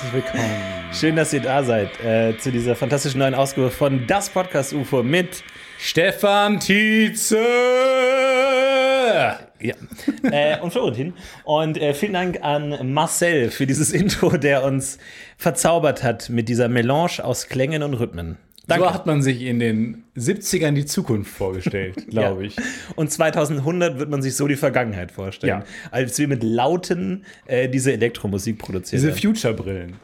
Herzlich willkommen. Schön, dass ihr da seid äh, zu dieser fantastischen neuen Ausgabe von Das Podcast UFO mit Stefan Tietze. ja, äh, und Florentin. Und äh, vielen Dank an Marcel für dieses Intro, der uns verzaubert hat mit dieser Melange aus Klängen und Rhythmen. Danke. So hat man sich in den 70ern die Zukunft vorgestellt, glaube ich. Und 2100 wird man sich so die Vergangenheit vorstellen. Ja. Als wir mit Lauten äh, diese Elektromusik produzieren. Diese Future-Brillen,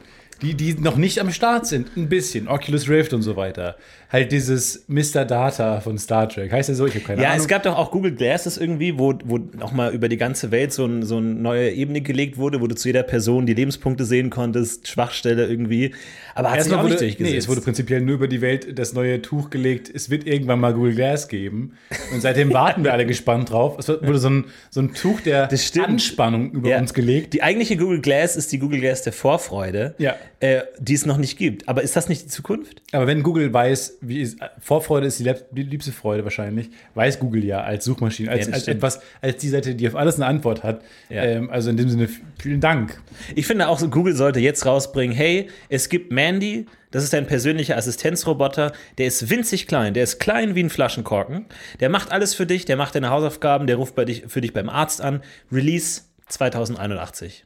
die, die noch nicht am Start sind, ein bisschen. Oculus Rift und so weiter. Halt dieses Mr. Data von Star Trek. Heißt ja so, ich habe keine Ja, Ahnung. es gab doch auch Google Glasses irgendwie, wo, wo nochmal über die ganze Welt so, ein, so eine neue Ebene gelegt wurde, wo du zu jeder Person die Lebenspunkte sehen konntest, Schwachstelle irgendwie. Aber hat sich auch nicht wurde, durchgesetzt. nee, es wurde prinzipiell nur über die Welt das neue Tuch gelegt. Es wird irgendwann mal Google Glass geben. Und seitdem warten wir alle gespannt drauf. Es wurde so ein, so ein Tuch der. Anspannung über Ja. uns gelegt. Die eigentliche Google Glass ist die Google Glass der Vorfreude, Ja. äh, die es noch nicht gibt. Aber ist das nicht die Zukunft? Aber wenn Google weiß, wie ist, Vorfreude ist die, lieb- die liebste Freude wahrscheinlich, weiß Google ja als Suchmaschine, als, Ja, als etwas, als die Seite, die auf alles eine Antwort hat. Ja. Ähm, also in dem Sinne, vielen Dank. Ich finde auch, Google sollte jetzt rausbringen, hey, es gibt Mandy, das ist dein persönlicher Assistenzroboter, der ist winzig klein, der ist klein wie ein Flaschenkorken, der macht alles für dich, der macht deine Hausaufgaben, der ruft bei dich, für dich beim Arzt an. Release 2081.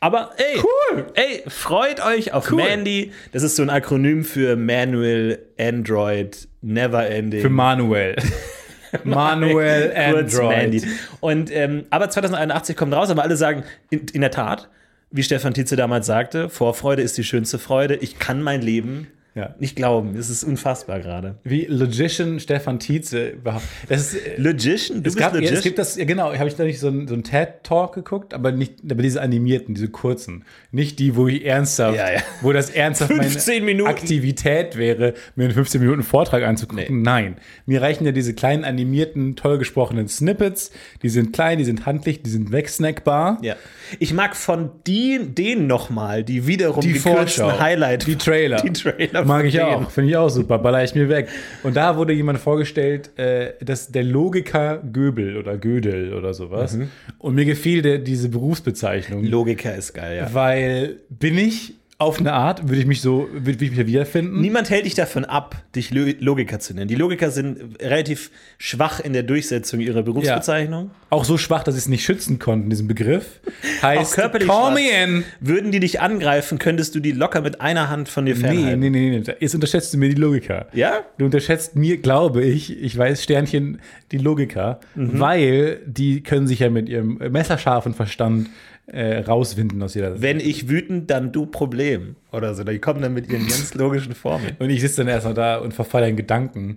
Aber ey, cool. ey, freut euch auf Cool. Mandy. Das ist so ein Akronym für Manual, Android, Never Ending. Für Manuel. Manuel Android. Mandy. Und, ähm, aber 2081 kommt raus, aber alle sagen, in, in der Tat, wie Stefan Tietze damals sagte, Vorfreude ist die schönste Freude. Ich kann mein Leben Ja. nicht glauben. Es ist unfassbar gerade. Wie Logician Stefan Tietze überhaupt. Das ist, äh, Logician? Du es, gab, ja, Logician? es gibt das, ja genau, habe ich da nicht so einen, so TED-Talk geguckt, aber nicht, aber diese animierten, diese kurzen. Nicht die, wo ich ernsthaft, Ja, ja. wo das ernsthaft 15 meine. Aktivität wäre, mir einen 15 Minuten Vortrag anzugucken. Nein. Mir reichen ja diese kleinen animierten, toll gesprochenen Snippets. Die sind klein, die sind handlich, die sind wegsnackbar. ja. Ich mag von die, denen nochmal, die wiederum Die gekürzten Vorschau. Highlight. Die Trailer. Die Trailer Mag ich auch. Finde ich auch super. Baller ich mir weg. Und da wurde jemand vorgestellt, äh, dass der Logiker Göbel oder Gödel oder sowas. Mhm. Und mir gefiel der, diese Berufsbezeichnung. Logiker ist geil, ja. weil bin ich auf eine Art, würde ich mich so, würde ich mich wiederfinden. Niemand hält dich davon ab, dich Lo- Logiker zu nennen. Die Logiker sind relativ schwach in der Durchsetzung ihrer Berufsbezeichnung. Auch so schwach, dass ich es nicht schützen konnte, diesen Begriff. Heißt, Auch körperlich call me in. Würden die dich angreifen, könntest du die locker mit einer Hand von dir Nee, fernhalten. nee, nee, nee. Jetzt unterschätzt du mir die Logiker. Ja? Du unterschätzt mir, glaube ich, ich weiß, Sternchen, die Logiker, Mhm. weil die können sich ja mit ihrem messerscharfen Verstand äh, rauswinden aus jeder Wenn ich wütend, dann du Problem. Oder so. Die kommen dann mit ihren ganz logischen Formeln. Und ich sitze dann erstmal da und verfalle in Gedanken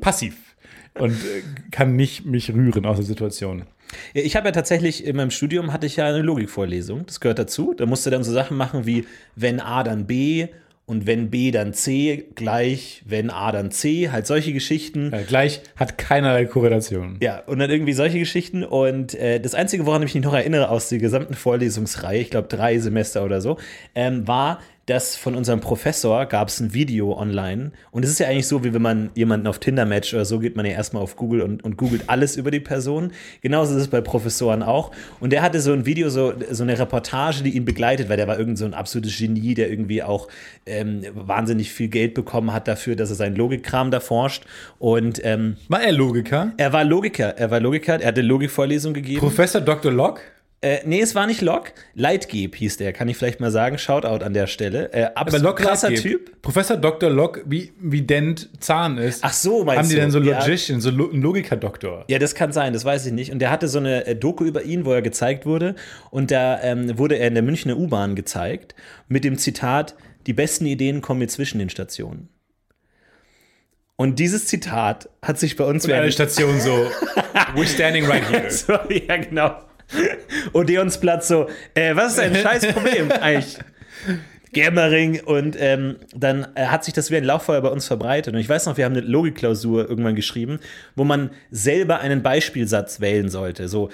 passiv und äh, kann nicht mich rühren aus der Situation. Ja, ich habe ja tatsächlich in meinem Studium hatte ich ja eine Logikvorlesung. Das gehört dazu. Da musste dann so Sachen machen wie wenn A dann B und wenn B dann C gleich, wenn A dann C, halt solche Geschichten. Äh, gleich hat keinerlei Korrelation. Ja, und dann irgendwie solche Geschichten. Und äh, das Einzige, woran ich mich noch erinnere aus der gesamten Vorlesungsreihe, ich glaube drei Semester oder so, ähm, war, dass von unserem Professor gab es ein Video online. Und es ist ja eigentlich so, wie wenn man jemanden auf Tinder matcht oder so, geht man ja erstmal auf Google und, und googelt alles über die Person. Genauso ist es bei Professoren auch. Und der hatte so ein Video, so, so eine Reportage, die ihn begleitet, weil der war irgend so ein absolutes Genie, der irgendwie auch ähm, wahnsinnig viel Geld bekommen hat dafür, dass er seinen Logikkram da forscht. Und ähm, War er Logiker? er war Logiker, er war Logiker, er hatte Logikvorlesung gegeben. Professor Dr. Locke? Äh, nee, es war nicht Locke, Leitgeb hieß der, kann ich vielleicht mal sagen. Shoutout an der Stelle. Äh, Aber Locke krasser Leitgeb. Typ. Professor Dr. Locke, wie, wie Dent Zahn ist. Ach so, meinst Haben die du? denn so Ja. Logician, so Lo ein Logiker-Doktor? Ja, das kann sein, das weiß ich nicht. Und der hatte so eine äh, Doku über ihn, wo er gezeigt wurde. Und da ähm, wurde er in der Münchner U-Bahn gezeigt mit dem Zitat: Die besten Ideen kommen mir zwischen den Stationen. Und dieses Zitat hat sich bei uns Und eine Station so, we're standing right here. So, ja, genau. Odeonsplatz so, äh, was ist dein scheiß Problem eigentlich? Germering und ähm, dann äh, hat sich das wie ein Lauffeuer bei uns verbreitet. Und ich weiß noch, wir haben eine Logikklausur irgendwann geschrieben, wo man selber einen Beispielsatz wählen sollte. So,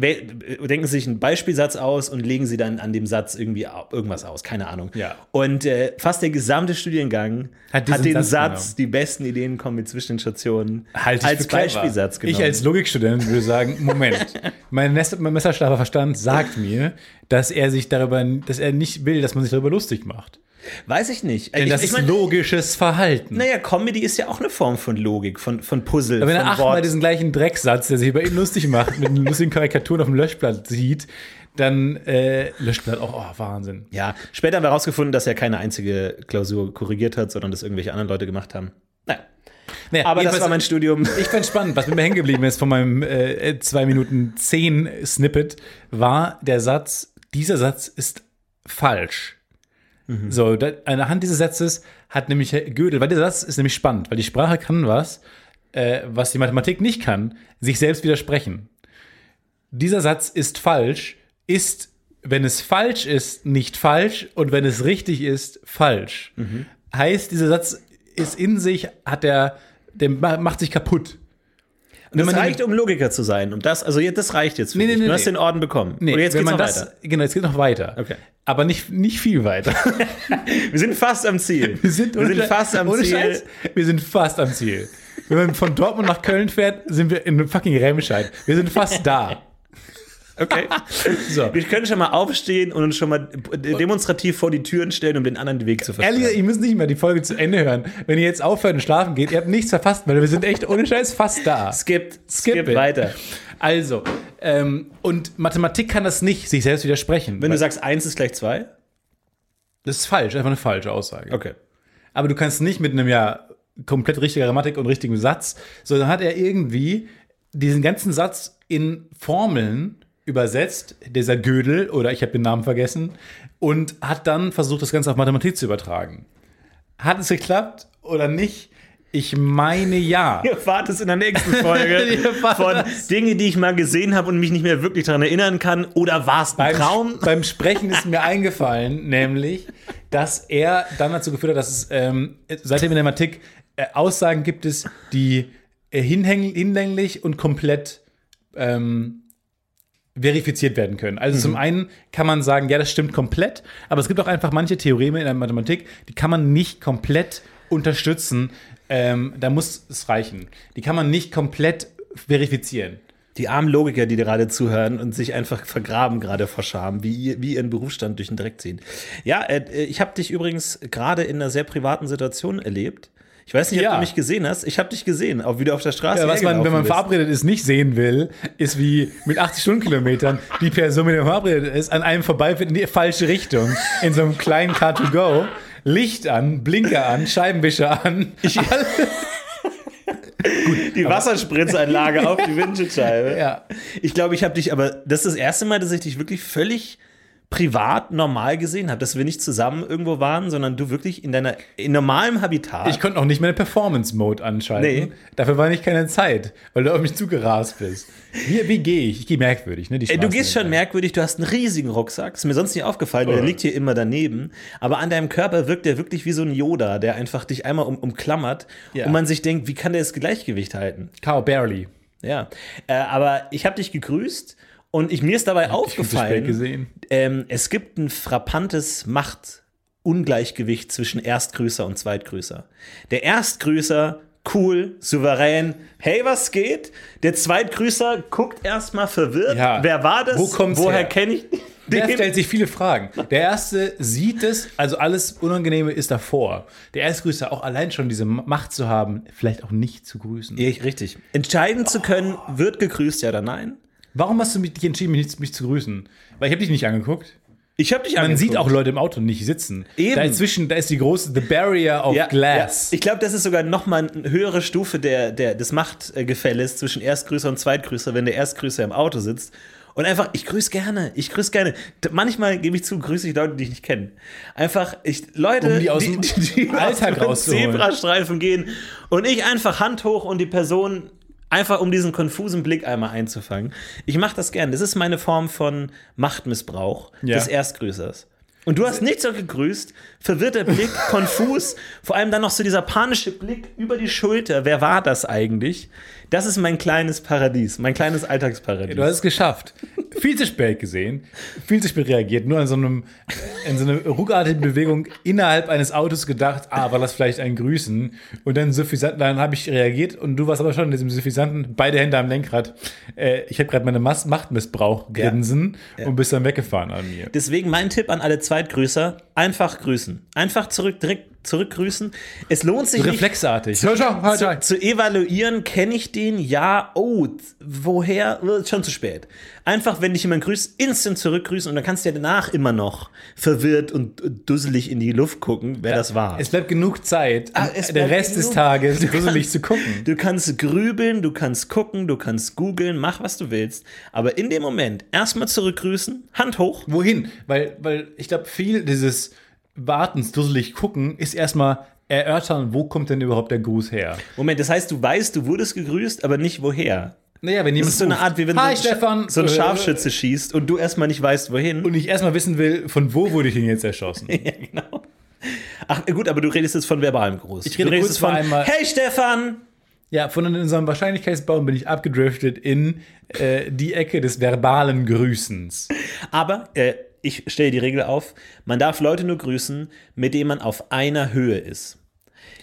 äh, äh, denken Sie sich einen Beispielsatz aus und legen Sie dann an dem Satz irgendwie irgendwas aus, keine Ahnung. Ja. Und äh, fast der gesamte Studiengang Hat hat, den Satz Satz, die besten Ideen kommen mit zwischen den Stationen, Halte ich als. Beispielsatz genommen. Ich als Logikstudent würde sagen, Moment, Mein, Nest- mein messerscharfer Verstand sagt mir, dass er sich darüber, dass er nicht will, dass man sich darüber lustig macht. Weiß ich nicht. Denn ich, das ich ist mein, logisches Verhalten. naja, Comedy ist ja auch eine Form von Logik, von, von Puzzle, Aber wenn er achtmal diesen gleichen Drecksatz, der sich über ihn lustig macht, mit den lustigen Karikaturen auf dem Löschblatt sieht, dann äh, Löschblatt auch, oh, Wahnsinn. Ja, später haben wir herausgefunden, dass er keine einzige Klausur korrigiert hat, sondern das irgendwelche anderen Leute gemacht haben. Naja. Naja, Aber das war mein Studium. Ich fand spannend, was mir hängen geblieben ist von meinem äh, 2 Minuten 10 Snippet, war der Satz, dieser Satz ist falsch. So, da, anhand dieses Satzes hat nämlich Gödel, weil der Satz ist nämlich spannend, weil die Sprache kann was, äh, was die Mathematik nicht kann, sich selbst widersprechen. Dieser Satz ist falsch, ist, wenn es falsch ist, nicht falsch und wenn es richtig ist, falsch. Heißt, dieser Satz ist in sich, hat der, der ma- macht sich kaputt. Das man reicht, um Logiker zu sein. Und das, also das reicht jetzt für Nee, nee, nee, du hast den Orden bekommen. Nee, Und jetzt geht's man noch das, weiter. genau, jetzt geht noch weiter. Okay. Aber nicht, nicht viel weiter. Wir sind fast am Ziel. Wir sind, wir sind fast am ohne Ziel. Scheiß, wir sind fast am Ziel. Wenn man von Dortmund nach Köln fährt, sind wir in fucking Remscheid. Wir sind fast da. Okay. So. Wir können schon mal aufstehen und uns schon mal demonstrativ vor die Türen stellen, um den anderen den Weg zu versperren. Ehrlich, ihr müsst nicht mal die Folge zu Ende hören. Wenn ihr jetzt aufhört und schlafen geht, ihr habt nichts verpasst, weil wir sind echt ohne Scheiß fast da. Skip, skip, Skip it. weiter. Also, ähm, und Mathematik kann das nicht sich selbst widersprechen. Wenn du sagst, eins ist gleich zwei. das ist falsch, einfach eine falsche Aussage. Okay. Aber du kannst nicht mit einem ja komplett richtiger Grammatik und richtigem Satz, sondern hat er irgendwie diesen ganzen Satz in Formeln übersetzt, dieser Gödel, oder ich habe den Namen vergessen, und hat dann versucht, das Ganze auf Mathematik zu übertragen. Hat es geklappt oder nicht? Ich meine ja. Ihr erfahrt es in der nächsten Folge von das. Dinge, die ich mal gesehen habe und mich nicht mehr wirklich daran erinnern kann. Oder war es ein Beim, Traum? beim Sprechen ist mir eingefallen, nämlich, dass er dann dazu geführt hat, dass es ähm, seitdem in der Mathematik äh, Aussagen gibt es, die äh, hinlänglich und komplett ähm, verifiziert werden können. Also zum einen kann man sagen, ja, das stimmt komplett, aber es gibt auch einfach manche Theoreme in der Mathematik, die kann man nicht komplett unterstützen. Ähm, da muss es reichen. Die kann man nicht komplett verifizieren. Die armen Logiker, die gerade zuhören und sich einfach vergraben gerade vor Scham, wie, ihr- wie ihren Berufsstand durch den Dreck ziehen. Ja, äh, ich habe dich übrigens gerade in einer sehr privaten Situation erlebt. Ich weiß nicht, ob Ja. du mich gesehen hast. Ich habe dich gesehen, auch wieder auf der Straße. Ja, was man, wenn man bist. verabredet ist, nicht sehen will, ist wie mit 80 Stundenkilometern die Person, mit der man verabredet ist, an einem vorbeifährt in die falsche Richtung, in so einem kleinen Car-to-Go, Licht an, Blinker an, Scheibenwischer an. Ich, die Wasserspritzanlage auf die Windschutzscheibe. ja. Ich glaube, ich habe dich, aber das ist das erste Mal, dass ich dich wirklich völlig privat normal gesehen habe, dass wir nicht zusammen irgendwo waren, sondern du wirklich in deiner in normalem Habitat. Ich konnte auch nicht meine Performance-Mode anschalten. Nee. Dafür war nicht keine Zeit, weil du auf mich zugerast bist. Wie, wie gehe ich? Ich gehe merkwürdig, ne? Die Ey, du gehst schon merkwürdig, du hast einen riesigen Rucksack. Ist mir sonst nicht aufgefallen, der Oh. liegt hier immer daneben. Aber an deinem Körper wirkt der wirklich wie so ein Yoda, der einfach dich einmal um, umklammert Ja. und man sich denkt, wie kann der das Gleichgewicht halten? Cow barely. Ja. Äh, aber ich habe dich gegrüßt und ich, mir ist dabei aufgefallen, ähm, es gibt ein frappantes Machtungleichgewicht zwischen Erstgrüßer und Zweitgrüßer. Der Erstgrüßer, cool, souverän, hey, was geht? Der Zweitgrüßer guckt erstmal verwirrt. Ja. Wer war das? Wo kommt's Woher her? kenne ich Der den? stellt sich viele Fragen. Der erste sieht es, also alles Unangenehme ist davor. Der Erstgrüßer auch allein schon diese Macht zu haben, vielleicht auch nicht zu grüßen. Ja, richtig. Entscheiden zu können, wird gegrüßt, ja oder nein? Warum hast du mich dich entschieden, mich, mich zu grüßen? Weil ich habe dich nicht angeguckt. Ich habe dich Man angeguckt. sieht auch Leute im Auto nicht sitzen. Eben. Da inzwischen, da ist die große The Barrier of ja, Glass. Ja. Ich glaube, das ist sogar noch mal eine höhere Stufe der, der, des Machtgefälles zwischen Erstgrüßer und Zweitgrüßer, wenn der Erstgrüßer im Auto sitzt. Und einfach, ich grüße gerne, ich grüße gerne. Manchmal gebe ich zu, grüße ich Leute, die ich nicht kenne. Einfach, ich, Leute, Um die aus dem Alltag auf den rauszuholen. Zebrastreifen gehen und ich einfach Hand hoch und die Person einfach um diesen konfusen Blick einmal einzufangen. Ich mache das gern. Das ist meine Form von Machtmissbrauch Ja. des Erstgrüßers. Und du hast nicht so gegrüßt, verwirrter Blick, konfus, vor allem dann noch so dieser panische Blick über die Schulter. Wer war das eigentlich? Das ist mein kleines Paradies, mein kleines Alltagsparadies. Du hast es geschafft. viel zu spät gesehen, viel zu spät reagiert, nur an so einem, in so einer ruckartigen Bewegung innerhalb eines Autos gedacht, ah, war das vielleicht ein Grüßen? Und dann suffisant, dann habe ich reagiert und du warst aber schon in diesem suffisanten, beide Hände am Lenkrad. Äh, ich habe gerade meine Mas Machtmissbrauch grinsen Ja. und bist dann weggefahren an mir. Deswegen mein Tipp an alle Zweitgrüßer: einfach grüßen. Einfach zurück, direkt zurückgrüßen. Es lohnt sich nicht. Reflexartig. Schau, schau, schau, schau. zu, zu evaluieren, kenne ich den? Ja, oh, woher? Schon zu spät. Einfach, wenn dich jemand grüßt, instant zurückgrüßen und dann kannst du ja danach immer noch verwirrt und dusselig in die Luft gucken, wer das war. Es bleibt genug Zeit, Ah, es der Rest des Tages Du dusselig kannst- zu gucken. Du kannst grübeln, du kannst gucken, du kannst googeln, mach was du willst. Aber in dem Moment erstmal zurückgrüßen, Hand hoch. Wohin? Weil, weil ich glaube, viel dieses Wartens, dusselig gucken, ist erstmal erörtern, wo kommt denn überhaupt der Gruß her? Moment, das heißt, du weißt, du wurdest gegrüßt, aber nicht woher. Naja, wenn Das jemand ist so eine Art, wie wenn Hi, so, ein- so ein äh, Scharfschütze schießt und du erstmal nicht weißt, wohin. Und ich erstmal wissen will, von wo wurde ich denn jetzt erschossen? ja, genau. Ach gut, aber du redest jetzt von verbalem Gruß. Ich rede du redest von einmal- Hey Stefan! ja, von unserem Wahrscheinlichkeitsbaum bin ich abgedriftet in äh, die Ecke des verbalen Grüßens. Aber äh, ich stelle die Regel auf, man darf Leute nur grüßen, mit denen man auf einer Höhe ist.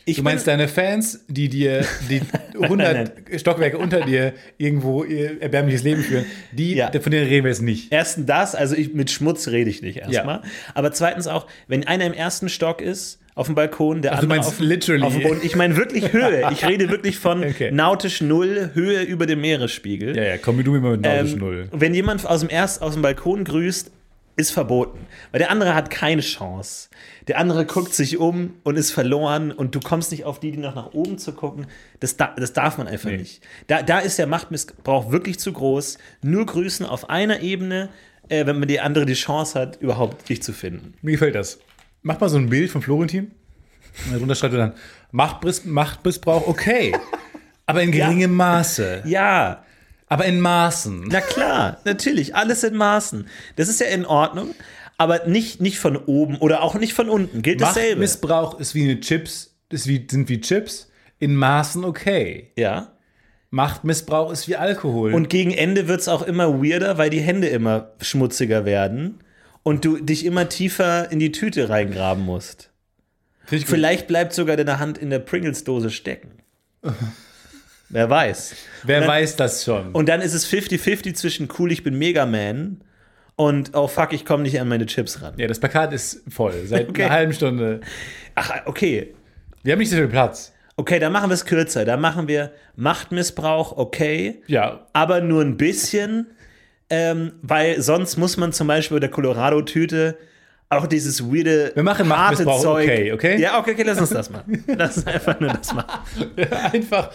Ich Du meinst deine Fans, die dir die 100 Stockwerke unter dir irgendwo ihr erbärmliches Leben führen, die, Ja. von denen reden wir jetzt nicht. Erstens das, also ich, mit Schmutz rede ich nicht erstmal. Aber zweitens auch, wenn einer im ersten Stock ist, auf dem Balkon, der du andere auf, literally. auf dem Boden. Ich meine wirklich Höhe. Ich rede wirklich von Okay. nautisch Null, Höhe über dem Meeresspiegel. Ja, ja, komm du immer mit nautisch Ähm, Null. Wenn jemand aus dem, erst, aus dem Balkon grüßt, ist verboten. Weil der andere hat keine Chance. Der andere guckt sich um und ist verloren und du kommst nicht auf die, die noch nach oben zu gucken. Das, da, das darf man einfach Nee. nicht. Da, da ist der Machtmissbrauch wirklich zu groß. Nur grüßen auf einer Ebene, äh, wenn man die andere die Chance hat, überhaupt dich zu finden. Mir gefällt das. Mach mal so ein Bild von Florentin. Darunter schreibt er dann, Machtmiss Machtmissbrauch, okay. aber in geringem Maße. Ja, Aber in Maßen. na klar, natürlich, alles in Maßen. Das ist ja in Ordnung, aber nicht, nicht von oben oder auch nicht von unten. Gilt dasselbe. Machtmissbrauch ist wie eine Chips, ist wie, sind wie Chips. In Maßen okay. Ja. Machtmissbrauch ist wie Alkohol. Und gegen Ende wird es auch immer weirder, weil die Hände immer schmutziger werden und du dich immer tiefer in die Tüte reingraben musst. Vielleicht bleibt sogar deine Hand in der Pringles-Dose stecken. Wer weiß. Wer dann, weiß das schon? Und dann ist es 50-50 zwischen cool, ich bin Mega Man und oh fuck, ich komme nicht an meine Chips ran. ja, das Plakat ist voll. Seit Okay. einer halben Stunde. Ach, okay. Wir haben nicht so viel Platz. Okay, dann machen wir es kürzer. Da machen wir Machtmissbrauch, okay. Ja. aber nur ein bisschen, ähm, weil sonst muss man zum Beispiel bei der Colorado-Tüte auch dieses weirde, Wir machen harte Zeug. okay, okay? Ja, okay, okay, lass uns das machen. Lass uns einfach nur das machen. Einfach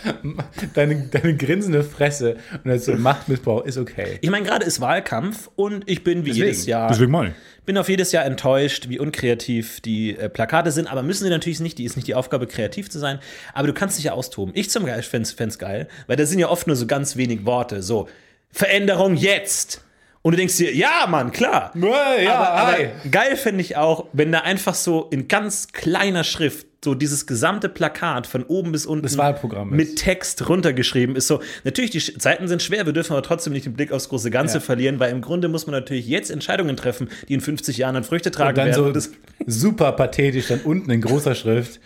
deine, deine grinsende Fresse und dann so Machtmissbrauch ist okay. Ich meine, gerade ist Wahlkampf und ich bin wie jedes Jahr, Deswegen mal. bin auf jedes Jahr enttäuscht, wie unkreativ die äh, Plakate sind, aber müssen sie natürlich nicht, die ist nicht die Aufgabe, kreativ zu sein, aber du kannst dich ja austoben. Ich zum Beispiel fände es geil, weil da sind ja oft nur so ganz wenig Worte, so Veränderung jetzt. Und du denkst dir, ja, Mann, klar. Ja, aber, hi. aber geil finde ich auch, wenn da einfach so in ganz kleiner Schrift so dieses gesamte Plakat von oben bis unten Das Wahlprogramm ist. mit Text runtergeschrieben ist. So, natürlich, die Zeiten sind schwer, wir dürfen aber trotzdem nicht den Blick aufs große Ganze Ja. verlieren, weil im Grunde muss man natürlich jetzt Entscheidungen treffen, die in 50 Jahren dann Früchte tragen Und dann werden. so das, super pathetisch, dann unten in großer Schrift.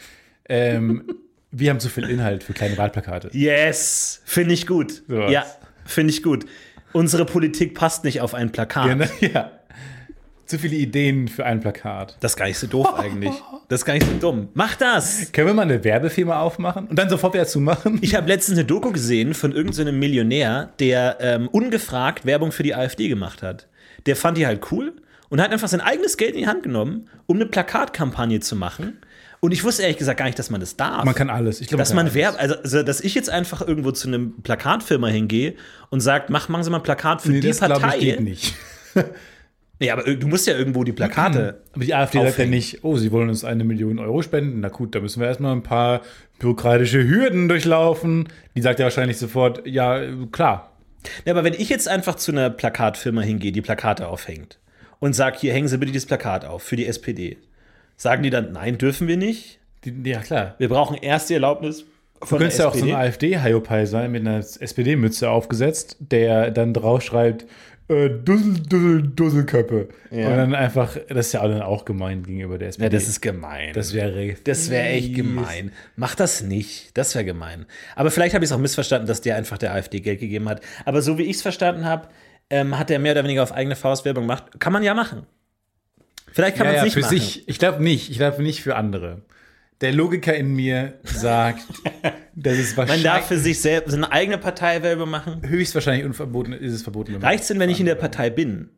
Ähm, wir haben zu viel Inhalt für kleine Wahlplakate. yes, finde ich gut. Sowas. Ja, finde ich gut. Unsere Politik passt nicht auf ein Plakat. Ja, ne? ja. Zu viele Ideen für ein Plakat. Das ist gar nicht so doof eigentlich. Das ist gar nicht so dumm. Mach das! Können wir mal eine Werbefirma aufmachen und dann sofort wieder zumachen? Ich habe letztens eine Doku gesehen von irgendeinem Millionär, der ähm, ungefragt Werbung für die AfD gemacht hat. Der fand die halt cool und hat einfach sein eigenes Geld in die Hand genommen, um eine Plakatkampagne zu machen. Und ich wusste ehrlich gesagt gar nicht, dass man das darf. Man kann alles. Ich glaube, dass man Werb, also, also dass ich jetzt einfach irgendwo zu einem Plakatfirma hingehe und sagt, mach, machen Sie mal ein Plakat für Nee, die das Partei. ich geht nicht. Ja, aber du musst ja irgendwo die Plakate. Aber die AfD sagt ja Aufhängen. nicht, oh, sie wollen uns eine Million Euro spenden. Na gut, da müssen wir erstmal ein paar bürokratische Hürden durchlaufen. Die sagt ja wahrscheinlich sofort, ja, klar. Ja, aber wenn ich jetzt einfach zu einer Plakatfirma hingehe, die Plakate aufhängt und sag, hier hängen Sie bitte dieses Plakat auf für die SPD, sagen die dann, nein, dürfen wir nicht? Die, ja, klar. Wir brauchen erst die Erlaubnis Du könntest der ja auch so ein AfD-Hyopai sein mit einer SPD-Mütze aufgesetzt, der dann drauf schreibt, äh, Dussel, Dussel, Dusselköppe. Ja. Und dann einfach, das ist ja dann auch gemein gegenüber der SPD. Ja, das ist gemein. das wäre Das wäre echt gemein. Mach das nicht. Das wäre gemein. Aber vielleicht habe ich es auch missverstanden, dass der einfach der AfD Geld gegeben hat. Aber so wie ich es verstanden habe, ähm, hat er mehr oder weniger auf eigene Faust Werbung gemacht. Kann man ja machen. Vielleicht kann Ja, man es ja, nicht für machen. sich. Ich glaube nicht. Ich glaube nicht für andere. Der Logiker in mir sagt, dass es Man wahrscheinlich darf für sich selbst seine eigene Partei Werbung machen. höchstwahrscheinlich unverboten ist es verboten. man- Reicht es denn, wenn ich in der Partei bin?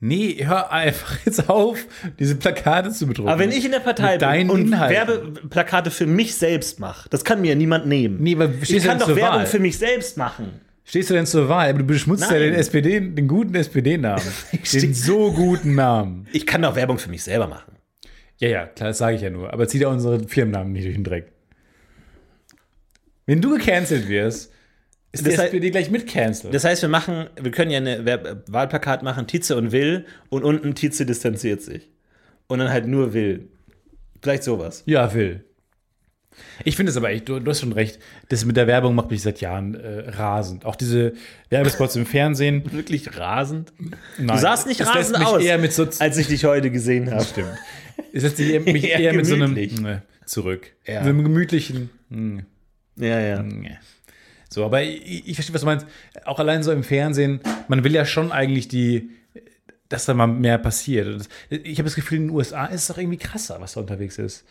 Nee, hör einfach jetzt auf, diese Plakate zu bedrucken. Aber wenn ich in der Partei bin und Inhalten. Werbeplakate für mich selbst mache, das kann mir niemand nehmen. Nee, aber ich kann doch Werbung Wahl? für mich selbst machen. Stehst du denn zur Wahl? Aber du beschmutzt ja Nein. den SPD, den guten SPD-Namen. den so guten Namen. Ich kann doch Werbung für mich selber machen. Ja, ja, klar, das sage ich ja nur. Aber zieh da unsere Firmennamen nicht durch den Dreck. Wenn du gecancelt wirst, ist Das die SPD gleich mitcancelt. Das heißt, wir machen, wir können ja eine Wahlplakat machen, Tietze und Will und unten Tietze distanziert sich. Und dann halt nur Will. Vielleicht sowas. Ja, will. Ich finde es aber echt, du, du hast schon recht, das mit der Werbung macht mich seit Jahren äh, rasend. Auch diese Werbespots im Fernsehen. Wirklich rasend? Nein, Du sahst nicht das rasend mich aus, eher mit so, als ich dich heute gesehen habe. stimmt. Es lässt mich Eher eher, mit so einem ne, zurück. Ja. So einem gemütlichen. hm, Ja, ja. ne. So, aber ich, ich verstehe, was du meinst. Auch allein so im Fernsehen, man will ja schon eigentlich die, dass da mal mehr passiert. Ich habe das Gefühl, in den USA ist es doch irgendwie krasser, was da unterwegs ist.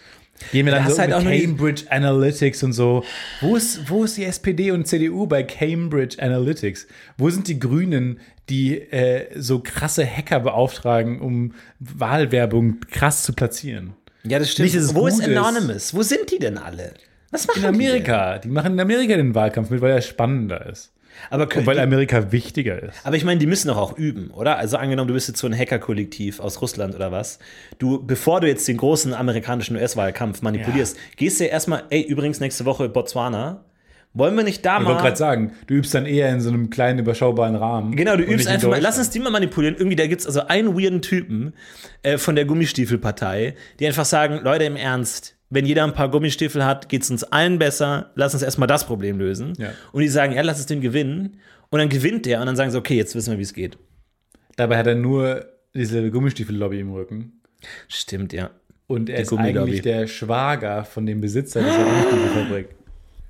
Die haben ja dann hast so halt mit die- Cambridge Analytics und so. Wo ist, wo ist die SPD und CDU bei Cambridge Analytics? Wo sind die Grünen, die äh, so krasse Hacker beauftragen, um Wahlwerbung krass zu platzieren? Ja, das stimmt. Nicht, Wo ist ist. Anonymous? Wo sind die denn alle? Was machen In die? Amerika. Die machen in Amerika den Wahlkampf mit, weil er spannender ist. Aber, können weil Amerika wichtiger ist. aber ich meine, die müssen doch auch üben, oder? Also angenommen, du bist jetzt so ein Hacker-Kollektiv aus Russland oder was. Du, bevor du jetzt den großen amerikanischen US-Wahlkampf manipulierst, gehst du ja erstmal, ey, übrigens nächste Woche Botswana. Wollen wir nicht da Ich wollte mal. gerade sagen, du übst dann eher in so einem kleinen, überschaubaren Rahmen. Genau, du übst in einfach mal, lass uns die mal manipulieren. Irgendwie, da gibt es also einen weirden Typen äh, von der Gummistiefelpartei, die einfach sagen, Leute, im Ernst, wenn jeder ein paar Gummistiefel hat, geht es uns allen besser, lass uns erstmal das Problem lösen. Ja. Und die sagen, ja, lass es den gewinnen. Und dann gewinnt der und dann sagen sie, okay, jetzt wissen wir, wie es geht. Dabei hat er nur diese Gummistiefel-Lobby im Rücken. Stimmt, ja. Und er ist Gummilobby. eigentlich der Schwager von dem Besitzer dieser Gummistiefelfabrik.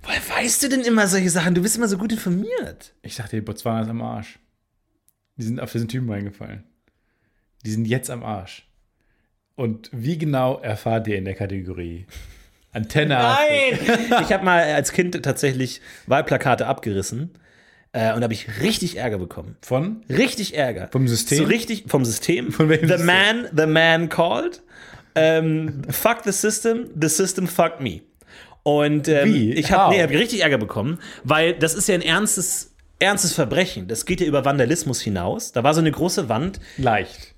Woher weißt du denn immer solche Sachen? Du bist immer so gut informiert. Ich dachte, Botswana ist am Arsch. Die sind auf diesen Typen reingefallen. Die sind jetzt am Arsch. Und wie genau erfahrt ihr in der Kategorie? Antenne. Nein! ich habe mal als Kind tatsächlich Wahlplakate abgerissen. Äh, und da habe ich richtig Ärger bekommen. Von? Richtig Ärger. Vom System? So richtig vom System. Von welchem the System? man, the man called. Ähm, fuck the system, the system fuck me. Und ähm, Wie? ich habe nee, hab richtig Ärger bekommen, weil das ist ja ein ernstes, ernstes Verbrechen. Das geht ja über Vandalismus hinaus. Da war so eine große Wand. Leicht.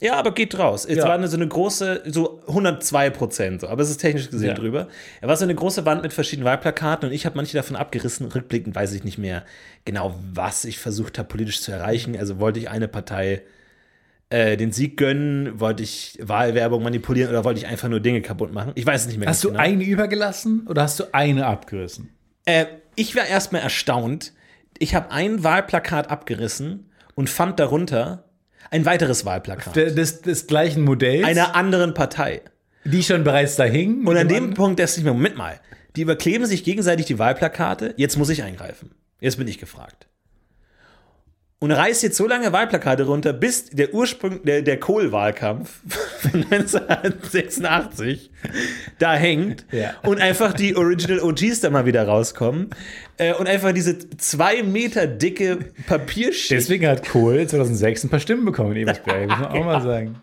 Ja, aber geht raus. Es Ja. war eine, so eine große, so 102 Prozent, so, aber es ist technisch gesehen Ja. drüber. Er war so eine große Wand mit verschiedenen Wahlplakaten und ich habe manche davon abgerissen. Rückblickend weiß ich nicht mehr genau, was ich versucht habe, politisch zu erreichen. Also wollte ich eine Partei äh, den Sieg gönnen, wollte ich Wahlwerbung manipulieren oder wollte ich einfach nur Dinge kaputt machen? Ich weiß es nicht mehr. Hast du genau. eine übergelassen oder hast du eine abgerissen? Äh, ich war erstmal erstaunt. Ich habe ein Wahlplakat abgerissen und fand darunter ein weiteres Wahlplakat Des, des gleichen Modells, einer anderen Partei. die schon bereits da hingen. Und an dem? Punkt dachte ich mir, Moment mal, die überkleben sich gegenseitig die Wahlplakate, jetzt muss ich eingreifen. Jetzt bin ich gefragt. Und reißt jetzt so lange Wahlplakate runter, bis der Ursprung, der, der Kohl-Wahlkampf von 1986 da hängt Ja. und einfach die Original OGs da mal wieder rauskommen äh, und einfach diese zwei Meter dicke Papierschicht. Deswegen hat Kohl 2006 ein paar Stimmen bekommen in Ebersberg, muss man auch mal sagen.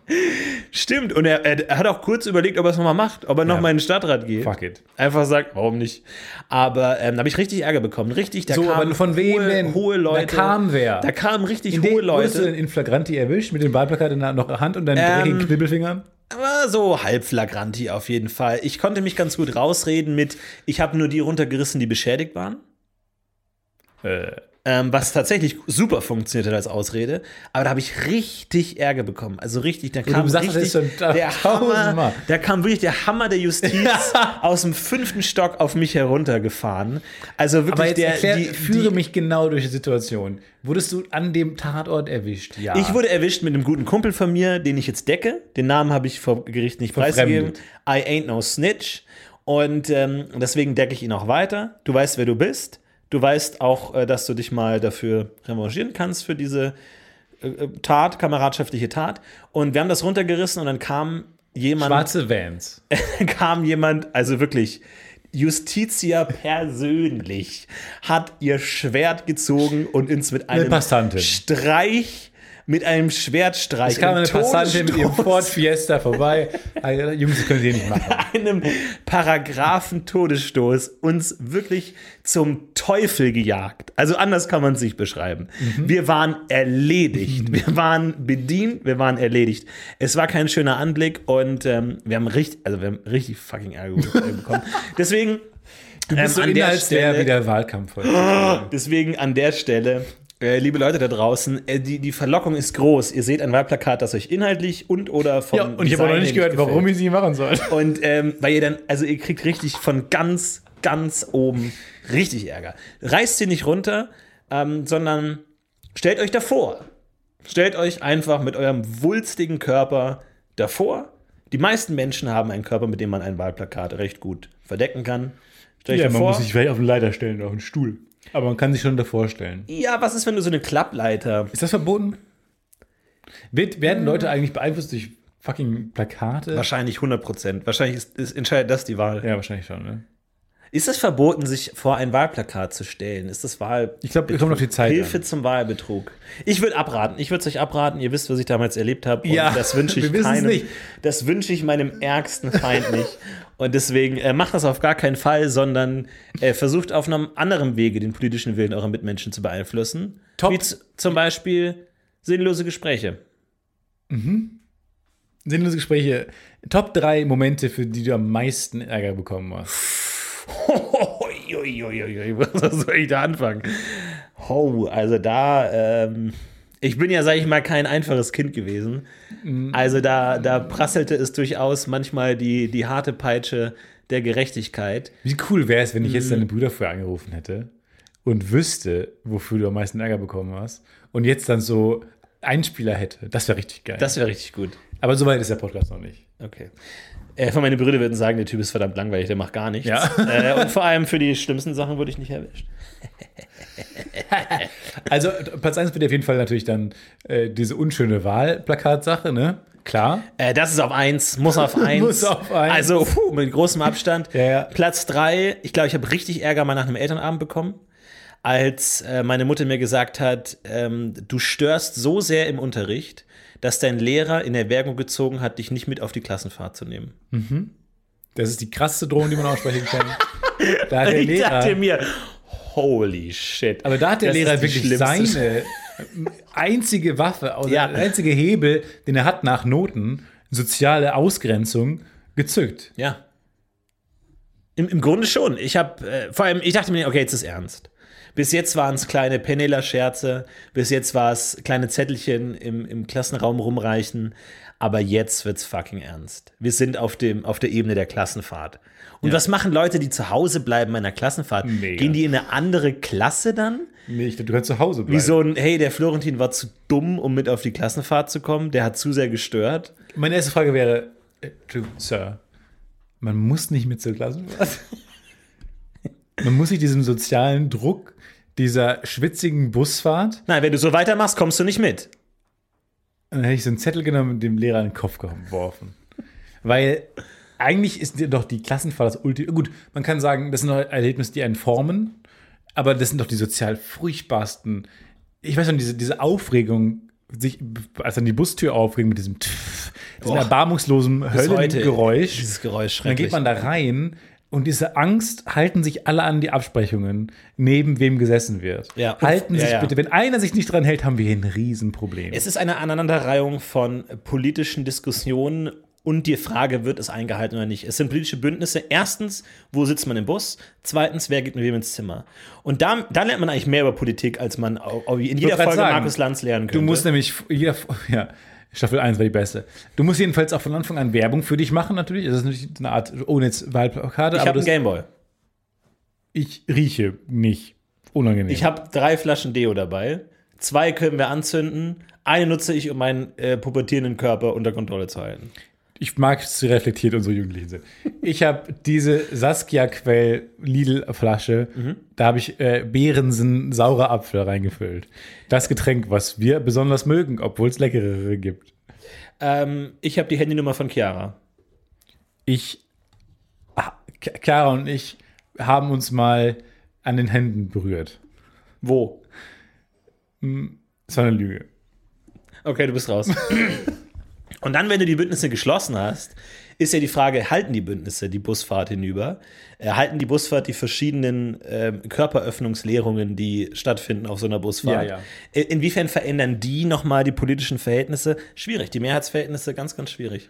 Stimmt, und er, er hat auch kurz überlegt, ob er es nochmal macht, ob er nochmal in den Stadtrat geht. Fuck it. Einfach sagt, warum nicht? Aber ähm, da habe ich richtig Ärger bekommen. Richtig, da So, kamen aber von wem hohe, denn? hohe Leute. Da kam wer? Da kamen richtig In hohe den, wurdest du denn Leute. in Flagranti erwischt mit dem Wahlplakat in der Hand und deinen Ähm, dreckigen Knibbelfingern? Aber so halb flagranti auf jeden Fall. Ich konnte mich ganz gut rausreden mit, ich habe nur die runtergerissen, die beschädigt waren. Äh, ähm, was tatsächlich super funktioniert hat als Ausrede. Aber da habe ich richtig Ärger bekommen. Also richtig, da kam sagst, richtig der. Hammer, da kam wirklich der Hammer der Justiz aus dem fünften Stock auf mich heruntergefahren. Also wirklich Aber jetzt der, erklär, die, führe die, mich genau durch die Situation. Wurdest du an dem Tatort erwischt? Ja. Ich wurde erwischt mit einem guten Kumpel von mir, den ich jetzt decke. Den Namen habe ich vor Gericht nicht preisgegeben. I ain't no snitch. Und ähm, deswegen decke ich ihn auch weiter. Du weißt, wer du bist. Du weißt auch, äh, dass du dich mal dafür revanchieren kannst für diese äh, äh, Tat, kameradschaftliche Tat. Und wir haben das runtergerissen und dann kam jemand, Schwarze Vans. kam jemand, also wirklich, Justitia persönlich hat ihr Schwert gezogen und uns mit einem Passantin. Streich, mit einem Schwertstreich, Es kam eine Passantin mit ihrem Ford Fiesta vorbei. Jungs, das können Sie hier nicht machen. einem Paragraphen-Todesstoß uns wirklich zum Teufel gejagt. Also anders kann man es sich beschreiben. Mhm. Wir waren erledigt. Wir waren bedient, wir waren erledigt. Es war kein schöner Anblick und ähm, wir haben richtig, also wir haben richtig fucking Ärger bekommen. Deswegen Du bist so ähm, an der Stelle- wie der Wahlkampf heute. Deswegen an der Stelle, äh, liebe Leute da draußen, äh, die, die Verlockung ist groß. Ihr seht ein Wahlplakat, das euch inhaltlich und oder vom Ja, und ich habe noch nicht gehört, warum ich sie machen soll. Und ähm, weil ihr dann, also ihr kriegt richtig von ganz, ganz oben richtig Ärger. Reißt sie nicht runter, ähm, sondern stellt euch davor. Stellt euch einfach mit eurem wulstigen Körper davor. Die meisten Menschen haben einen Körper, mit dem man ein Wahlplakat recht gut verdecken kann. Stellt euch Ja, man muss sich vielleicht auf einen Leiter stellen, auf einen Stuhl. Aber man kann sich schon davor stellen. ja, was ist, wenn du so eine Klappleiter Ist das verboten? Wird, werden Leute eigentlich beeinflusst durch fucking Plakate? Wahrscheinlich 100 Prozent. Wahrscheinlich ist, ist, entscheidet das die Wahl. Ja, wahrscheinlich schon, ne? Ist es verboten, sich vor ein Wahlplakat zu stellen? Ist das Wahl? Ich glaube, kommt auf die Zeit Hilfe an. zum Wahlbetrug. Ich würde abraten. Ich würde es euch abraten. Ihr wisst, was ich damals erlebt habe. Ja, das wünsche ich wir keinem. nicht. Das wünsche ich meinem ärgsten Feind nicht. Und deswegen äh, macht das auf gar keinen Fall, sondern äh, versucht auf einem anderen Wege den politischen Willen eurer Mitmenschen zu beeinflussen. Top. Wie zum Beispiel sinnlose Gespräche. Sinnlose Gespräche. Top 3 Momente, für die du am meisten Ärger bekommen hast. Was soll ich da anfangen? Oh, also da, ähm, ich bin ja, sag ich mal, kein einfaches Kind gewesen. Also da, da prasselte es durchaus manchmal die, die harte Peitsche der Gerechtigkeit. Wie cool wäre es, wenn ich jetzt deine Brüder vorher angerufen hätte und wüsste, wofür du am meisten Ärger bekommen hast und jetzt dann so Einspieler hätte. Das wäre richtig geil. Das wäre richtig gut. Aber soweit ist der Podcast noch nicht. Okay. Äh, von meine Brüder würden sagen, der Typ ist verdammt langweilig, der macht gar nichts. Ja. Äh, und vor allem für die schlimmsten Sachen wurde ich nicht erwischt. Also Platz 1 wird auf jeden Fall natürlich dann äh, diese unschöne Wahlplakatsache, ne? Klar. Äh, das ist auf eins, muss auf eins. Muss auf eins. Also puh, mit großem Abstand. Ja, ja. Platz drei, ich glaube, ich habe richtig Ärger mal nach einem Elternabend bekommen, als äh, meine Mutter mir gesagt hat, ähm, du störst so sehr im Unterricht, dass dein Lehrer in Erwägung gezogen hat, dich nicht mit auf die Klassenfahrt zu nehmen. Das ist die krasseste Drohung, die man aussprechen kann. Da ich dachte Lehrer, mir, holy shit. aber da hat der Das Lehrer wirklich seine einzige Waffe, also Ja. der einzige Hebel, den er hat nach Noten, soziale Ausgrenzung, gezückt. Ja. Im, Im Grunde schon. Ich habe, äh, vor allem, ich dachte mir, okay, jetzt ist ernst. Bis jetzt waren es kleine Penela-Scherze, bis jetzt war es kleine Zettelchen im, im Klassenraum rumreichen, aber jetzt wird's fucking ernst. Wir sind auf, dem, auf der Ebene der Klassenfahrt. Und was machen Leute, die zu Hause bleiben bei einer Klassenfahrt? Mega. Gehen die in eine andere Klasse dann? Nee, ich glaube, du kannst zu Hause bleiben. Wie so ein, hey, der Florentin war zu dumm, um mit auf die Klassenfahrt zu kommen, der hat zu sehr gestört. Meine erste Frage wäre, äh, Sir, man muss nicht mit zur Klassenfahrt. man muss sich diesem sozialen Druck dieser schwitzigen Busfahrt, Nein, wenn du so weitermachst, kommst du nicht mit. Und dann hätte ich so einen Zettel genommen und dem Lehrer in den Kopf geworfen. Weil eigentlich ist doch die Klassenfahrt das Ulti. Gut, man kann sagen, das sind doch Erlebnisse, die einen formen, aber das sind doch die sozial furchtbarsten. Ich weiß noch, diese, diese Aufregung, sich, als dann die Bustür aufregen mit diesem, Tff, diesem Boah. erbarmungslosen Höllengeräusch. Dieses Geräusch Und dann schrecklich. geht man da rein und diese Angst halten sich alle an die Absprechungen, neben wem gesessen wird. Ja. Halten Ja, sich ja. bitte. Wenn einer sich nicht dran hält, haben wir hier ein Riesenproblem. Es ist eine Aneinanderreihung von politischen Diskussionen und die Frage, wird es eingehalten oder nicht. Es sind politische Bündnisse. Erstens, wo sitzt man im Bus? Zweitens, wer geht mit wem ins Zimmer? Und da, da lernt man eigentlich mehr über Politik, als man in jeder Folge sagen, Markus Lanz lernen könnte. Du musst nämlich, jeder, ja, Staffel 1 war die beste. Du musst jedenfalls auch von Anfang an Werbung für dich machen, natürlich. Das ist natürlich eine Art, ohne jetzt Wahlplakate. Ich habe einen Gameboy. Ich rieche nicht. Unangenehm. Ich habe drei Flaschen Deo dabei. Zwei können wir anzünden. Eine nutze ich, um meinen äh, pubertierenden Körper unter Kontrolle zu halten ich mag es, wie reflektiert unsere Jugendlichen sind. Ich habe diese Saskia Quell Lidl Flasche, mhm. da habe ich äh, Behrensen saurer Apfel reingefüllt. Das Getränk, was wir besonders mögen, obwohl es leckerere gibt. Ähm, ich habe die Handynummer von Chiara. Ich, ah, Chiara und ich haben uns mal an den Händen berührt. Wo? Hm, das war eine Lüge. Okay, du bist raus. Und dann, wenn du die Bündnisse geschlossen hast, ist ja die Frage, halten die Bündnisse die Busfahrt hinüber? Äh, halten die Busfahrt die verschiedenen äh, Körperöffnungslehrungen, die stattfinden auf so einer Busfahrt? Ja, ja. Inwiefern verändern die nochmal die politischen Verhältnisse? Schwierig, die Mehrheitsverhältnisse ganz, ganz schwierig.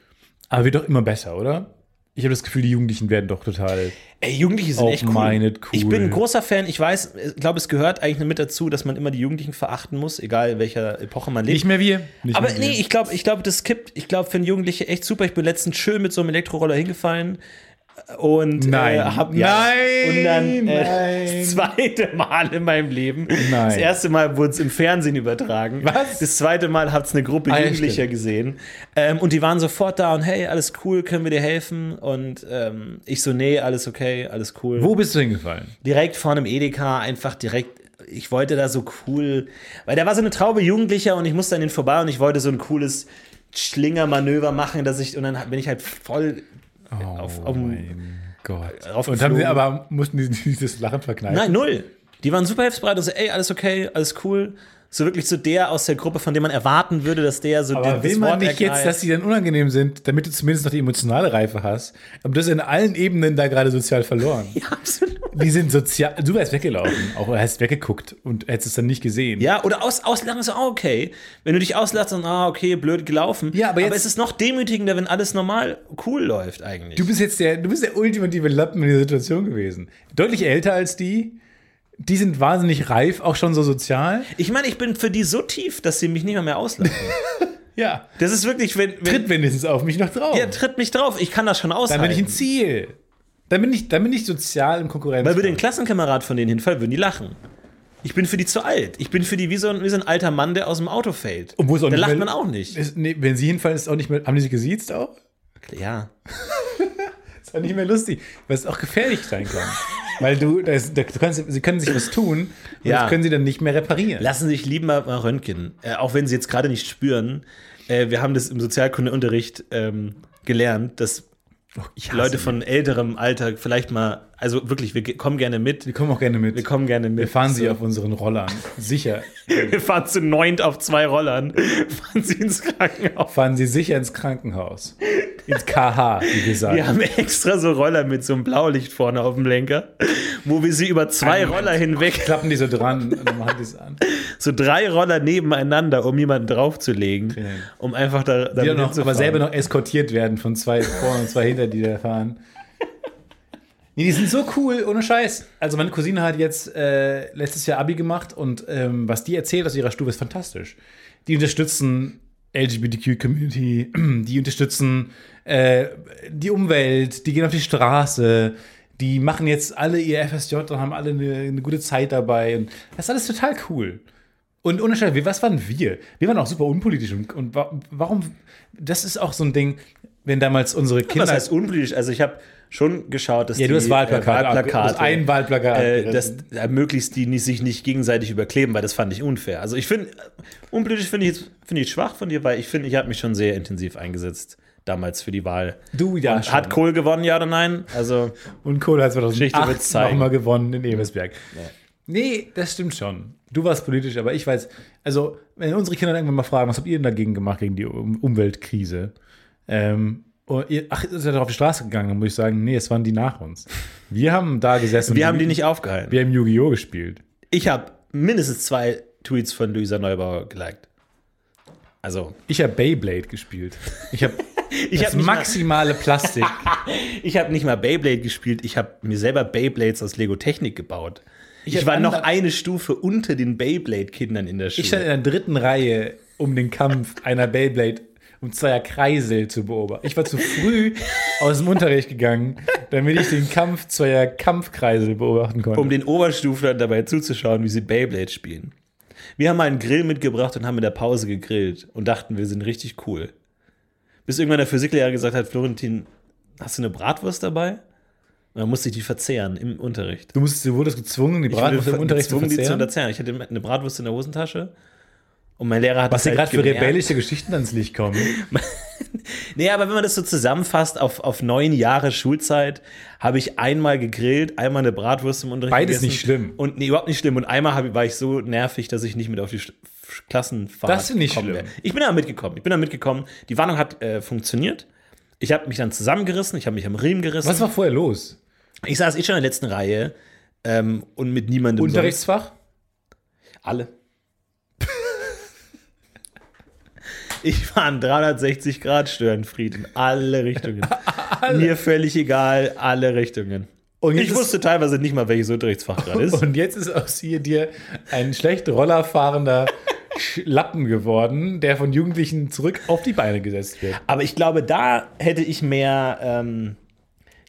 Aber wird doch immer besser, oder? Ich habe das Gefühl, die Jugendlichen werden doch total. Ey, Jugendliche sind echt cool. cool. Ich bin ein großer Fan. Ich weiß, ich glaube, es gehört eigentlich mit dazu, dass man immer die Jugendlichen verachten muss, egal in welcher Epoche man lebt. Nicht mehr wir. Nicht Aber mehr nee, wir. ich glaube, ich glaube, das kippt. Ich glaube, für einen Jugendliche echt super. Ich bin letztens schön mit so einem Elektroroller hingefallen und nein. Äh, hab, ja, nein, und dann äh, das zweite Mal in meinem Leben. Nein. Das erste Mal wurde es im Fernsehen übertragen. Was? Das zweite Mal hat es eine Gruppe ah, Jugendlicher gesehen. Ähm, und die waren sofort da und hey, alles cool, können wir dir helfen? Und ähm, ich so, nee, alles okay, alles cool. Wo bist du hingefallen? Direkt vor einem Edeka, einfach direkt ich wollte da so cool, weil da war so eine Traube Jugendlicher und ich musste an den vorbei und ich wollte so ein cooles Schlingermanöver machen, dass ich, und dann bin ich halt voll Oh auf, auf mein Gott. Und haben sie aber, mussten die dieses Lachen verkneifen? Nein, null. Die waren super hilfsbereit und so, ey, alles okay, alles cool so wirklich so der aus der Gruppe, von dem man erwarten würde, dass der so Aber will man nicht jetzt, dass sie dann unangenehm sind, damit du zumindest noch die emotionale Reife hast? Aber du hast in allen Ebenen da gerade sozial verloren. ja, absolut. Die sind sozial. Du wärst weggelaufen, auch hast weggeguckt und hättest es dann nicht gesehen. Ja, oder aus, auslachen ist auch okay. Wenn du dich auslachst, dann, ah, okay, blöd gelaufen. Ja, aber, jetzt, aber es ist noch demütigender, wenn alles normal cool läuft eigentlich. Du bist jetzt der, du bist der ultimative Lappen in der Situation gewesen. Deutlich älter als die die sind wahnsinnig reif, auch schon so sozial. Ich meine, ich bin für die so tief, dass sie mich nicht mehr, mehr auslachen. ja. Das ist wirklich, wenn, wenn. Tritt wenigstens auf mich noch drauf. Ja, tritt mich drauf. Ich kann das schon aushalten. Dann bin ich ein Ziel. Dann bin ich, dann bin ich sozial im Konkurrenz. Weil würde ein Klassenkamerad von denen hinfallen, würden die lachen. Ich bin für die zu alt. Ich bin für die wie so ein, wie so ein alter Mann, der aus dem Auto fällt. Und wo ist auch da lacht man auch nicht. Ist, nee, wenn sie hinfallen, ist es auch nicht mehr. Haben die sich gesiezt auch? Ja. ist auch nicht mehr lustig, weil es auch gefährlich sein kann. Weil du, das, du kannst, sie können sich was tun und ja. das können sie dann nicht mehr reparieren. Lassen sich lieber mal röntgen, äh, auch wenn sie jetzt gerade nicht spüren. Äh, wir haben das im Sozialkundeunterricht ähm, gelernt, dass oh, Leute von älterem Alter vielleicht mal also wirklich, wir kommen gerne mit. Wir kommen auch gerne mit. Wir kommen gerne mit. Wir fahren sie auf unseren Rollern. Sicher. wir fahren zu neunt auf zwei Rollern. Fahren sie ins Krankenhaus. Fahren sie sicher ins Krankenhaus. Ins KH, wie gesagt. Wir haben extra so Roller mit so einem Blaulicht vorne auf dem Lenker, wo wir sie über zwei Roller hinweg. Klappen die so dran und dann machen die es an. So drei Roller nebeneinander, um jemanden draufzulegen. Okay. Um einfach da. Die noch, aber selber noch eskortiert werden von zwei vorne und zwei hinter, die da fahren. Nee, die sind so cool, ohne Scheiß. Also meine Cousine hat jetzt äh, letztes Jahr Abi gemacht und ähm, was die erzählt aus ihrer Stufe ist fantastisch. Die unterstützen LGBTQ-Community, die unterstützen äh, die Umwelt, die gehen auf die Straße, die machen jetzt alle ihr FSJ und haben alle eine, eine gute Zeit dabei. Und das ist alles total cool. Und ohne Scheiß, was waren wir? Wir waren auch super unpolitisch. Und, und warum, das ist auch so ein Ding, wenn damals unsere Kinder. Was heißt unpolitisch? Also ich habe schon geschaut, dass ja, du hast Wahlplakate, äh, Wahlplakate ein Wahlplakat, äh, dass äh, möglichst die sich nicht gegenseitig überkleben, weil das fand ich unfair. Also ich finde, unpolitisch finde ich, find ich schwach von dir, weil ich finde, ich habe mich schon sehr intensiv eingesetzt damals für die Wahl. Du ja schon. Hat Kohl gewonnen, ja oder nein? Also und Kohl hat 2008 nochmal gewonnen in Ebersberg. Ja. Nee, das stimmt schon. Du warst politisch, aber ich weiß, also wenn unsere Kinder irgendwann mal fragen, was habt ihr denn dagegen gemacht gegen die Umweltkrise? Ähm, und ihr, ach, ist ja doch auf die Straße gegangen, dann muss ich sagen, nee, es waren die nach uns. Wir haben da gesessen. Wir haben die nicht aufgehalten. Wir haben Yu-Gi-Oh! gespielt. Ich habe mindestens zwei Tweets von Luisa Neubauer geliked. Also. Ich habe Beyblade gespielt. Ich habe Ich habe mal- maximale Plastik. ich hab nicht mal Beyblade gespielt, ich habe mir selber Beyblades aus Lego Technik gebaut. Ich, hab war noch eine Stufe unter den Beyblade-Kindern in der Schule. Ich stand in der dritten Reihe, um den Kampf einer Beyblade um zweier Kreisel zu beobachten. Ich war zu früh aus dem Unterricht gegangen, damit ich den Kampf zweier Kampfkreisel beobachten konnte. um den Oberstuflern dabei zuzuschauen, wie sie Beyblade spielen. Wir haben mal einen Grill mitgebracht und haben in der Pause gegrillt und dachten, wir sind richtig cool. Bis irgendwann der Physiklehrer gesagt hat, Florentin, hast du eine Bratwurst dabei? Und dann musste ich die verzehren im Unterricht. du, musstest, du wurdest gezwungen, die Bratwurst im Unterricht zu gezwungen, die zu verzehren. verzehren. Ich hatte eine Bratwurst in der Hosentasche und mein Lehrer hat Was hier halt gerade für rebellische Geschichten ans Licht kommen. Nee, aber wenn man das so zusammenfasst auf, auf neun Jahre Schulzeit, habe ich einmal gegrillt, einmal eine Bratwurst im Unterricht Beides gegessen. nicht schlimm. Und nee, überhaupt nicht schlimm. Und einmal hab, war ich so nervig, dass ich nicht mit auf die Sch- Klassenfahrt Das finde ich gekommen schlimm. wäre. Ich bin da mitgekommen. Ich bin da mitgekommen. Die Warnung hat äh, funktioniert. Ich habe mich dann zusammengerissen, ich habe mich am Riemen gerissen. Was war vorher los? Ich saß eh schon in der letzten Reihe ähm, und mit niemandem sonst. Unterrichtsfach? Alle. Ich war ein 360 Grad Störenfried in alle Richtungen. Mir völlig egal, alle Richtungen. Und Ich wusste teilweise nicht mal, welches Unterrichtsfach gerade ist. Und jetzt ist aus hier dir ein schlecht rollerfahrender Lappen geworden, der von Jugendlichen zurück auf die Beine gesetzt wird. Aber ich glaube, da hätte ich mehr ähm,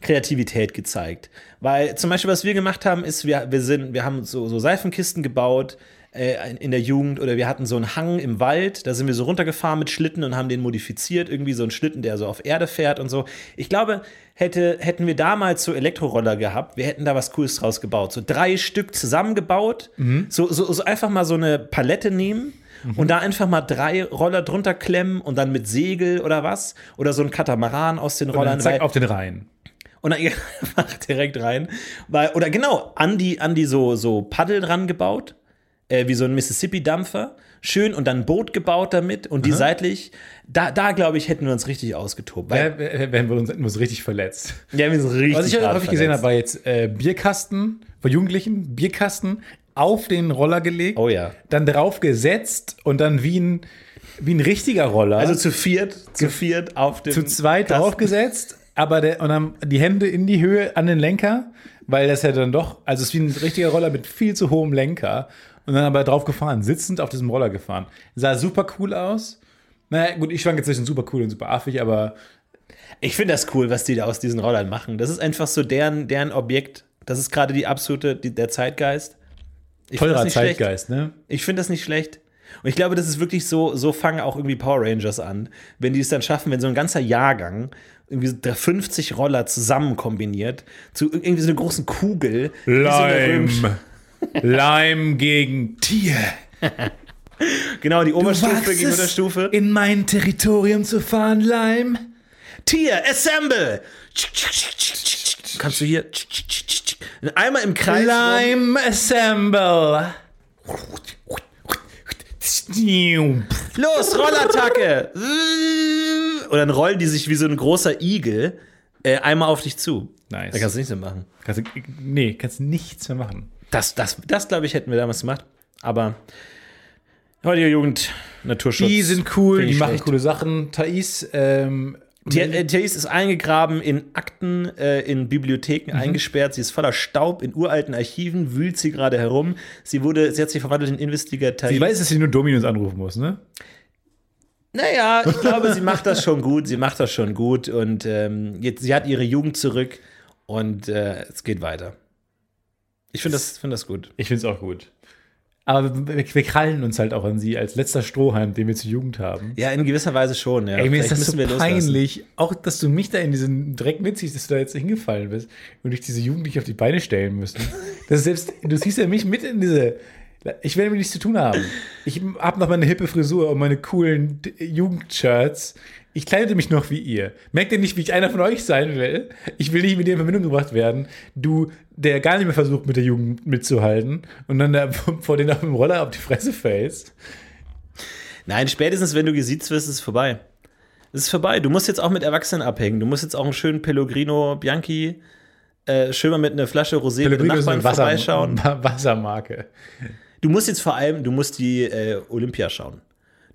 Kreativität gezeigt. Weil zum Beispiel, was wir gemacht haben, ist, wir, wir, sind, wir haben so, so Seifenkisten gebaut äh, in der Jugend oder wir hatten so einen Hang im Wald, da sind wir so runtergefahren mit Schlitten und haben den modifiziert, irgendwie so einen Schlitten, der so auf Erde fährt und so. Ich glaube, hätte, hätten wir damals so Elektroroller gehabt, wir hätten da was Cooles draus gebaut. So drei Stück zusammengebaut, so, so, so einfach mal so eine Palette nehmen und da einfach mal drei Roller drunter klemmen und dann mit Segel oder was oder so ein Katamaran aus den Und Rollern dann zack auf den Rhein. und dann direkt rein. Weil, oder genau, an die, an die so, so Paddel dran gebaut, äh, wie so ein Mississippi-Dampfer. Schön und dann ein Boot gebaut damit und die seitlich. Da, da glaube ich, hätten wir uns richtig ausgetobt. Weil, wär- wären wir uns, hätten wir uns richtig verletzt. ja, wir sind richtig Was ich häufig gesehen habe, verletzt. war jetzt äh, Bierkasten von Jugendlichen, Bierkasten auf den Roller gelegt, Oh ja. dann drauf gesetzt und dann wie ein, wie ein richtiger Roller Also zu viert, zu viert auf dem. zu zweit Kasten. draufgesetzt, aber der, und dann die Hände in die Höhe an den Lenker, weil das ja dann doch, also es ist wie ein richtiger Roller mit viel zu hohem Lenker und dann aber drauf gefahren, sitzend auf diesem Roller gefahren. Sah super cool aus. Naja, gut, ich schwanke zwischen super cool und super affig, aber Ich finde das cool, was die da aus diesen Rollern machen. Das ist einfach so deren, deren Objekt. Das ist gerade die absolute, die, der Zeitgeist. Ich teurer nicht schlecht. Zeitgeist, ne? Ich finde das nicht schlecht. Und ich glaube, das ist wirklich so, so fangen auch irgendwie Power Rangers an. Wenn die es dann schaffen, wenn so ein ganzer Jahrgang irgendwie so 50 Roller zusammen kombiniert, zu irgendwie so einer großen Kugel. römische- Leim. Gegen Tier. Genau, die Oberstufe gegen Unterstufe. In mein Territorium zu fahren, Leim. Tier, assemble! Kannst du hier einmal im Kreis. Leim Assemble. Los, Rollattacke! Und dann rollen die sich wie so ein großer Igel äh, einmal auf dich zu. Nice. Da kannst du nichts mehr machen. Kannst du, nee, kannst nichts mehr machen. Das, das, das glaube ich, hätten wir damals gemacht. Aber heutige Jugend, Naturschutz. Die sind cool, die machen schlecht. coole Sachen. Thais, ähm, Die, äh, Thais ist eingegraben in Akten, äh, in Bibliotheken Mhm. eingesperrt. Sie ist voller Staub in uralten Archiven, wühlt sie gerade herum. Sie wurde, sie hat sich verwandelt in Investigator. ich weiß, dass sie nur Dominus anrufen muss, ne? Naja, ich glaube, sie macht das schon gut. Sie macht das schon gut und ähm, jetzt, sie hat ihre Jugend zurück und äh, es geht weiter. Ich finde das, find das gut. Ich finde es auch gut. Aber wir, wir krallen uns halt auch an sie als letzter Strohhalm, den wir zur Jugend haben. Ja, in gewisser Weise schon. Ja. Ey, mir ist das so loslassen. peinlich, auch dass du mich da in diesen Dreck mitziehst, dass du da jetzt hingefallen bist und dich diese Jugendlichen auf die Beine stellen müssen. Das selbst, du siehst ja mich mit in diese. Ich werde mit nichts zu tun haben. Ich habe noch meine hippe Frisur und meine coolen Jugendshirts. Ich kleide mich noch wie ihr. Merkt ihr nicht, wie ich einer von euch sein will? Ich will nicht mit dir in Verbindung gebracht werden. Du, der gar nicht mehr versucht, mit der Jugend mitzuhalten und dann da vor den auf dem Roller auf die Fresse fällst. Nein, spätestens wenn du gesiezt wirst, ist es vorbei. Es ist vorbei. Du musst jetzt auch mit Erwachsenen abhängen. Du musst jetzt auch einen schönen Pellegrino Bianchi äh, schön mal mit einer Flasche Rosé mit dem Pellegrino ist Nachbarn Wasser, vorbeischauen. Wa- Wassermarke. Du musst jetzt vor allem, du musst die äh, Olympia schauen.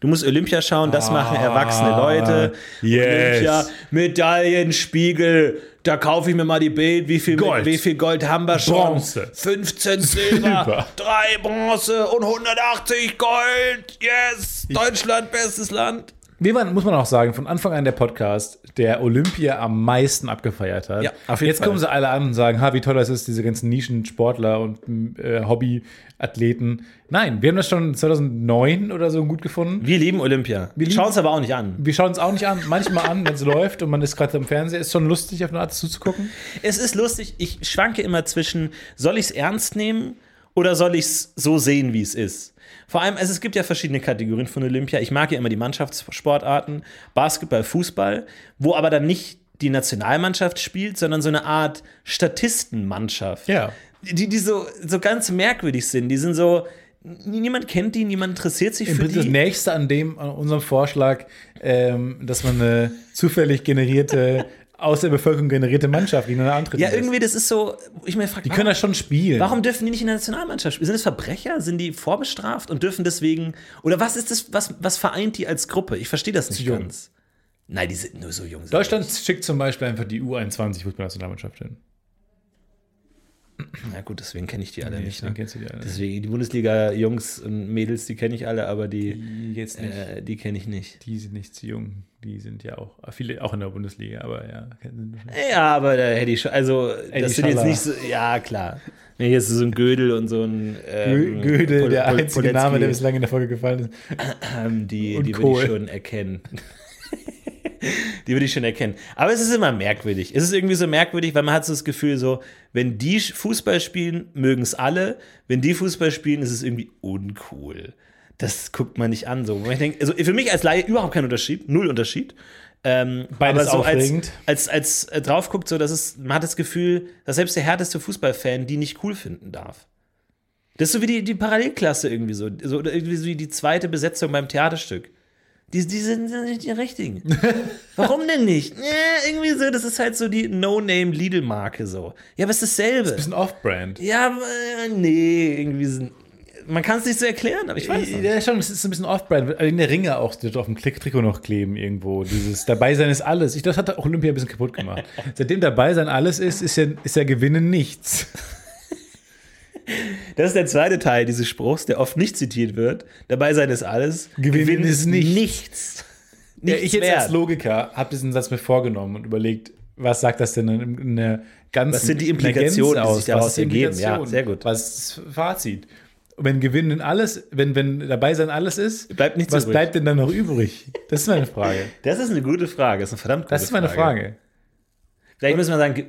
Du musst Olympia schauen, das machen erwachsene Leute. yes. Olympia, Medaillenspiegel, da kaufe ich mir mal die Bild, wie viel Gold. wie viel Gold haben wir schon? Bronze. 15 Silber, Silber. 3 Bronze und 180 Gold. Yes, Deutschland bestes Land. Wir waren, muss man auch sagen, von Anfang an der Podcast, der Olympia am meisten abgefeiert hat. Ja, auf jeden Jetzt Fall. kommen sie alle an und sagen, ha, wie toll das ist, diese ganzen Nischensportler und äh, Hobbyathleten. Nein, wir haben das schon 2009 oder so gut gefunden. Wir lieben Olympia. Wir schauen es aber auch nicht an. Wir schauen es auch nicht an, manchmal an, wenn es läuft und man ist gerade am Fernseher. Ist schon lustig, auf eine Art zuzugucken. Es ist lustig, ich schwanke immer zwischen, soll ich es ernst nehmen oder soll ich es so sehen, wie es ist? Vor allem, also es gibt ja verschiedene Kategorien von Olympia. Ich mag ja immer die Mannschaftssportarten, Basketball, Fußball, wo aber dann nicht die Nationalmannschaft spielt, sondern so eine Art Statistenmannschaft. Ja. Die, die so, so ganz merkwürdig sind. Die sind so, niemand kennt die, niemand interessiert sich Im für Prinzip das die. nächste an dem, an unserem Vorschlag, ähm, dass man eine zufällig generierte, aus der Bevölkerung generierte Mannschaft gegeneinander antreten Ja, lässt. irgendwie, das ist so, ich mir frage, Die können das schon spielen. Warum dürfen die nicht in der Nationalmannschaft spielen? Sind das Verbrecher? Sind die vorbestraft und dürfen deswegen. Oder was ist das, was, was vereint die als Gruppe? Ich verstehe das nicht ganz. Nein, die sind nur so jung. Deutschland schickt zum Beispiel einfach die U21 Fußballnationalmannschaft hin. Na gut, deswegen kenne ich die alle nicht. dann Ne? kennst du die alle. Deswegen, die Bundesliga-Jungs und Mädels, die kenne ich alle, aber die, Die jetzt nicht. äh, die kenne ich nicht. Die sind nicht zu jung. Die sind ja auch, viele auch in der Bundesliga, aber ja. Ja, aber da hätte ich schon. Also, das sind jetzt nicht so. Ja, klar. Wenn hier ist so ein Gödel und so ein. Ähm, Göde, Pol- der einzige Poletzky, Name, der bislang in der Folge gefallen ist. Die Und die würde ich schon erkennen. Die würde ich schon erkennen. Aber es ist immer merkwürdig. Es ist irgendwie so merkwürdig, weil man hat so das Gefühl, so, wenn die Fußball spielen, mögen es alle. Wenn die Fußball spielen, ist es irgendwie uncool. Das guckt man nicht an. So. Denke, also für mich als Laie überhaupt kein Unterschied, null Unterschied. Ähm, Beides aber so als, aufregend. als, als äh, drauf guckt, so, dass es, man hat das Gefühl, dass selbst der härteste Fußballfan die nicht cool finden darf. Das ist so wie die, die Parallelklasse irgendwie so. so oder irgendwie so wie die zweite Besetzung beim Theaterstück. Die, die sind ja nicht die richtigen. Warum denn nicht? Ja, irgendwie so, das ist halt so die No-Name-Lidl-Marke so. Ja, aber es ist dasselbe. Bisschen Off-Brand. Ja, äh, nee, irgendwie sind. Man kann es nicht so erklären, aber ich weiß es nicht. Ja, schon, es ist ein bisschen Off-Brand. In der Ringe auch, die auf dem Klick-Trikot noch kleben irgendwo. Dieses Dabeisein ist alles. Ich, das hat auch Olympia ein bisschen kaputt gemacht. Seitdem Dabeisein alles ist, ist ja, ist ja Gewinnen nichts. Das ist der zweite Teil dieses Spruchs, der oft nicht zitiert wird. Dabei sein ist alles. Gewinnen ist nichts. nichts. Ja, ich jetzt wert. als Logiker habe diesen Satz mir vorgenommen und überlegt, was sagt das denn in, der ganzen Was sind die Implikationen, Gänze die aus? sich daraus ergeben? Ja, sehr gut. Was ist das Fazit? Wenn Gewinnen alles, wenn, wenn dabei sein alles ist, Bleibt nichts was übrig. bleibt denn dann noch übrig? Das ist meine Frage. Das ist eine gute Frage. Das ist eine verdammt gute Das ist meine Frage. Vielleicht müssen wir sagen, ge-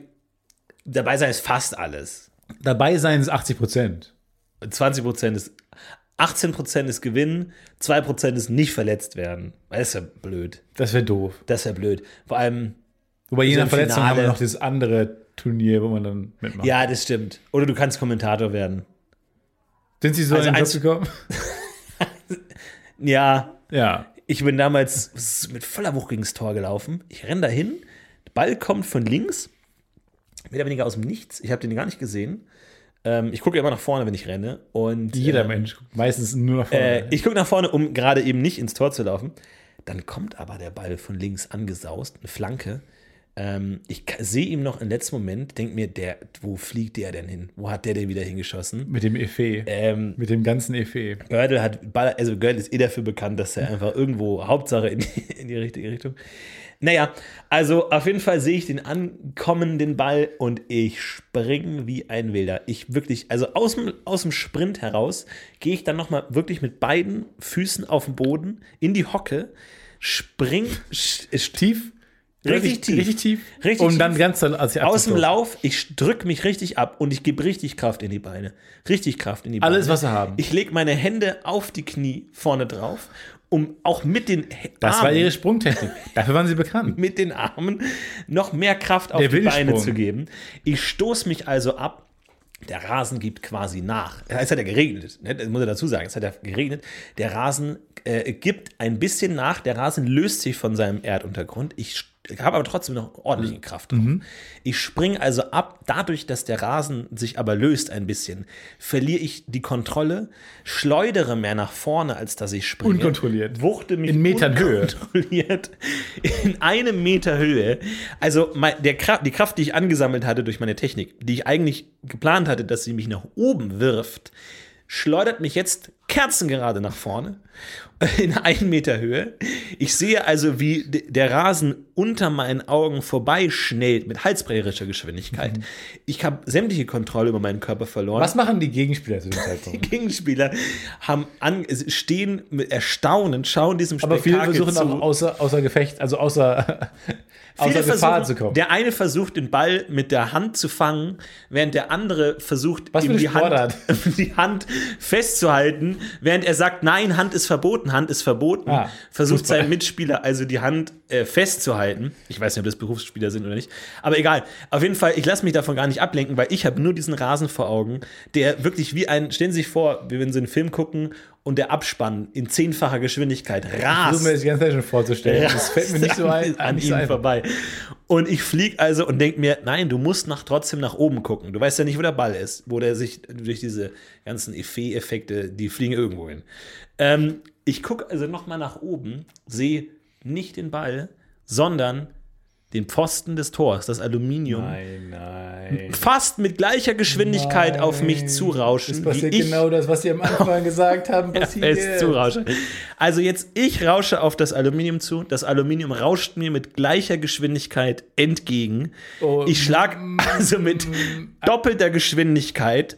dabei sein ist fast alles. Dabei sein ist 80 Prozent. 20 Prozent ist, 18 Prozent ist Gewinnen, 2 Prozent ist nicht verletzt werden. Das ist ja blöd. Das wäre doof. Das ja blöd. Vor allem, Wobei je nach Verletzung haben wir Finale. noch dieses andere Turnier, wo man dann mitmacht. ja, das stimmt. Oder du kannst Kommentator werden. Sind Sie so Also in den Job gekommen? Ja, Ja. Ich bin damals mit voller Wucht gegen das Tor gelaufen. Ich renne dahin, der Ball kommt von links, mehr oder weniger aus dem Nichts. Ich habe den gar nicht gesehen. Ähm, ich gucke immer nach vorne, wenn ich renne. Und Jeder äh, Mensch guckt meistens nur nach vorne. Äh, ich gucke nach vorne, um gerade eben nicht ins Tor zu laufen. Dann kommt aber der Ball von links angesaust, eine Flanke. Ähm, ich sehe ihn noch im letzten Moment, denke mir, der, wo fliegt der denn hin? Wo hat der denn wieder hingeschossen? mit dem Effet. Ähm, mit dem ganzen Effet. Gördel hat, Ball- also Gördel ist eh dafür bekannt, dass er einfach irgendwo Hauptsache in die, in die richtige Richtung. Naja, also auf jeden Fall sehe ich den ankommen, den Ball, und ich springe wie ein Wilder. Ich wirklich, also aus dem, aus dem Sprint heraus gehe ich dann nochmal wirklich mit beiden Füßen auf den Boden in die Hocke, spring Tief? Richtig tief. Richtig tief. Richtig Und dann ganz dann, als ich aus dem. Lauf, ich drücke mich richtig ab und ich gebe richtig Kraft in die Beine. Richtig Kraft in die Beine. Alles, was wir haben. Ich lege meine Hände auf die Knie vorne drauf, um auch mit den H- Das Armen, war ihre Sprungtechnik. Dafür waren sie bekannt. mit den Armen noch mehr Kraft auf Der die Beine zu geben. Ich stoße mich also ab. Der Rasen gibt quasi nach. Es hat ja geregnet, ne? das muss ich dazu sagen. Es hat ja geregnet. Der Rasen äh, gibt ein bisschen nach. Der Rasen löst sich von seinem Erduntergrund. Ich habe aber trotzdem noch ordentliche Kraft drauf. Ich springe also ab, dadurch, dass der Rasen sich aber löst ein bisschen, verliere ich die Kontrolle, schleudere mehr nach vorne, als dass ich springe. Unkontrolliert. Wuchte mich In Metern Höhe. unkontrolliert in einem Meter Höhe. Also mein, der Kraft, die Kraft, die ich angesammelt hatte durch meine Technik, die ich eigentlich geplant hatte, dass sie mich nach oben wirft, schleudert mich jetzt kerzengerade nach vorne in einen Meter Höhe. Ich sehe also, wie der Rasen unter meinen Augen vorbeischnellt mit halsbrecherischer Geschwindigkeit. Ich habe sämtliche Kontrolle über meinen Körper verloren. Was machen die Gegenspieler zu dem Die Zeitpunkt? Gegenspieler haben an, stehen mit Erstaunen, schauen diesem Aber viele Spektakel versuchen zu. auch außer, außer Gefecht, also außer, außer Gefahr zu kommen. Der eine versucht, den Ball mit der Hand zu fangen, während der andere versucht, ihm die Hand, die Hand festzuhalten, während er sagt, nein, Hand ist verboten, Hand ist verboten. Ah, versucht Fußball. sein Mitspieler also die Hand äh, festzuhalten. Ich weiß nicht, ob das Berufsspieler sind oder nicht. Aber egal. Auf jeden Fall, ich lasse mich davon gar nicht ablenken, weil ich habe nur diesen Rasen vor Augen, der wirklich wie ein, stellen Sie sich vor, wie wenn Sie einen Film gucken und der Abspann in zehnfacher Geschwindigkeit rast mir das die ganze Zeit schon vorzustellen. Das fällt mir nicht so ein. an so ihm vorbei. Und ich fliege also und denke mir, nein, du musst nach, trotzdem nach oben gucken. Du weißt ja nicht, wo der Ball ist, wo der sich durch diese ganzen Effet-Effekte, die fliegen irgendwo hin. Ähm, ich gucke also nochmal nach oben, sehe nicht den Ball, sondern den Pfosten des Tors, das Aluminium, Nein, nein. fast mit gleicher Geschwindigkeit auf mich Nein. zurauschen. Es passiert wie ich genau das, was Sie am Anfang gesagt haben, passiert. zurausche. Also jetzt, ich rausche auf das Aluminium zu. Das Aluminium rauscht mir mit gleicher Geschwindigkeit entgegen. Oh, ich schlag also mit doppelter Geschwindigkeit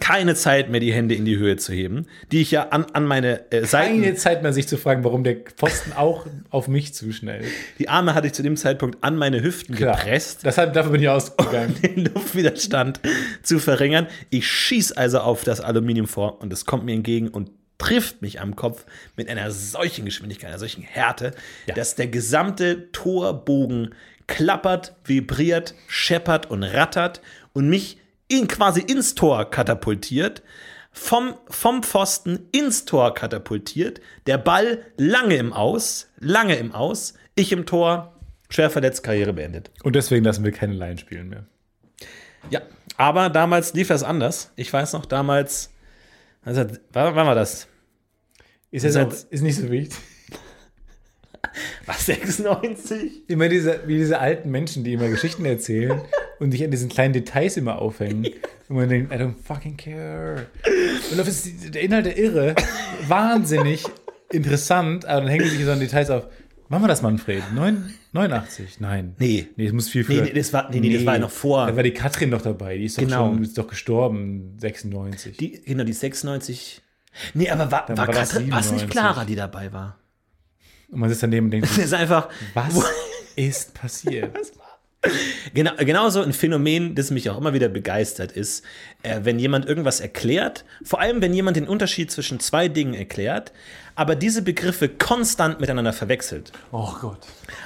keine Zeit mehr, die Hände in die Höhe zu heben, die ich ja an, an meine äh, Seiten, Keine Zeit mehr, sich zu fragen, warum der Pfosten auch auf mich zuschnellt. die Arme hatte ich zu dem Zeitpunkt an meine Hüften Klar. gepresst. Deshalb, dafür bin ich ausgegangen. den Luftwiderstand zu verringern. Ich schieß also auf das Aluminium vor und es kommt mir entgegen und trifft mich am Kopf mit einer solchen Geschwindigkeit, einer solchen Härte, dass der gesamte Torbogen klappert, vibriert, scheppert und rattert und mich in, quasi ins Tor katapultiert, vom, vom Pfosten ins Tor katapultiert, der Ball lange im Aus, lange im Aus, ich im Tor, schwer verletzt, Karriere beendet. Und deswegen lassen wir keine Laien spielen mehr. Ja, aber damals lief das anders. Ich weiß noch, damals, also, wann, war das? Ist, jetzt auch, ist nicht so wichtig. Was, 96? Immer diese, wie diese alten Menschen, die immer Geschichten erzählen und sich an diesen kleinen Details immer aufhängen. Und man denkt, I don't fucking care. Und das ist der Inhalt der Irre, wahnsinnig interessant, aber dann hängen sich so an Details auf. Machen wir das, Manfred? Neun, 89? Nein. Nee. Nee, es muss viel Nee, früher. nee, das war- nee, nee, das war ja noch vor. Da war die Katrin noch dabei. Die ist doch, Genau. schon, ist doch gestorben, 96. Die, genau, die 96. Nee, aber war, war, war Katrin, war es nicht 97. Clara, die dabei war? Und man sitzt daneben und denkt, Das ist einfach. was ist passiert? Genau, genauso ein Phänomen, das mich auch immer wieder begeistert, ist, äh, wenn jemand irgendwas erklärt, vor allem wenn jemand den Unterschied zwischen zwei Dingen erklärt, aber diese Begriffe konstant miteinander verwechselt. Oh Gott.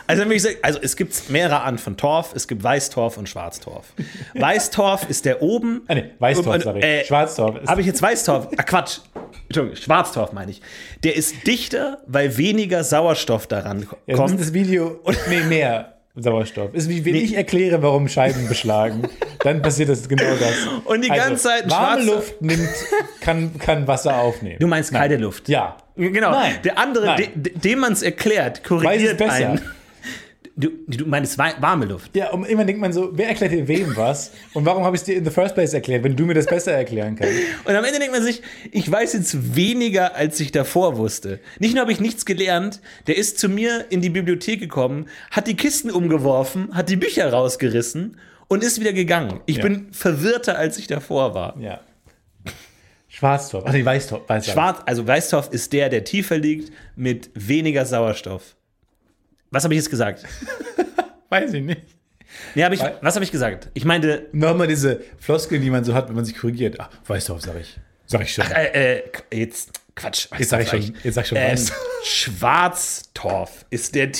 Also, wenn ich sage, also es gibt mehrere Arten von Torf. Es gibt Weißtorf und Schwarztorf. Weißtorf ist der oben. Ah, nee, Weißtorf, ich. äh, Schwarztorf ist. Habe ich jetzt Weißtorf? Ah, Quatsch. Entschuldigung, Schwarztorf meine ich. Der ist dichter, weil weniger Sauerstoff daran kommt. das Video nee, mehr Sauerstoff. Ist wie wenn ich erkläre, warum Scheiben beschlagen, dann passiert das genau das. Also, Und die ganze Zeit warme schwarzer- Luft nimmt, kann, kann Wasser aufnehmen. Du meinst kalte Luft. ja. Genau. Nein. Der andere, Nein. de, de, dem man es erklärt, Weiß es korrigiert besser. einen. Du, du meinst warme Luft. Ja, und immer denkt man so, wer erklärt dir wem was? Und warum habe ich es dir in the first place erklärt, wenn du mir das besser erklären kannst? Und am Ende denkt man sich, ich weiß jetzt weniger, als ich davor wusste. Nicht nur habe ich nichts gelernt, der ist zu mir in die Bibliothek gekommen, hat die Kisten umgeworfen, hat die Bücher rausgerissen und ist wieder gegangen. Ich Ja. bin verwirrter, als ich davor war. Ja. Schwarztorf. Nee, Weißtorf. Weißtorf. Schwarz, also Weißtorf ist der, der tiefer liegt, mit weniger Sauerstoff. Was habe ich jetzt gesagt? Weiß ich nicht. Nee, hab ich, was habe ich gesagt? Ich meinte, Nochmal diese Floskeln, die man so hat, wenn man sich korrigiert. Ach, Weißtorf, sag ich. Sag ich schon. äh, äh, jetzt, Quatsch. Jetzt sag ich schon, jetzt sag ich schon Ähm, Weiß. Schwarztorf ist der.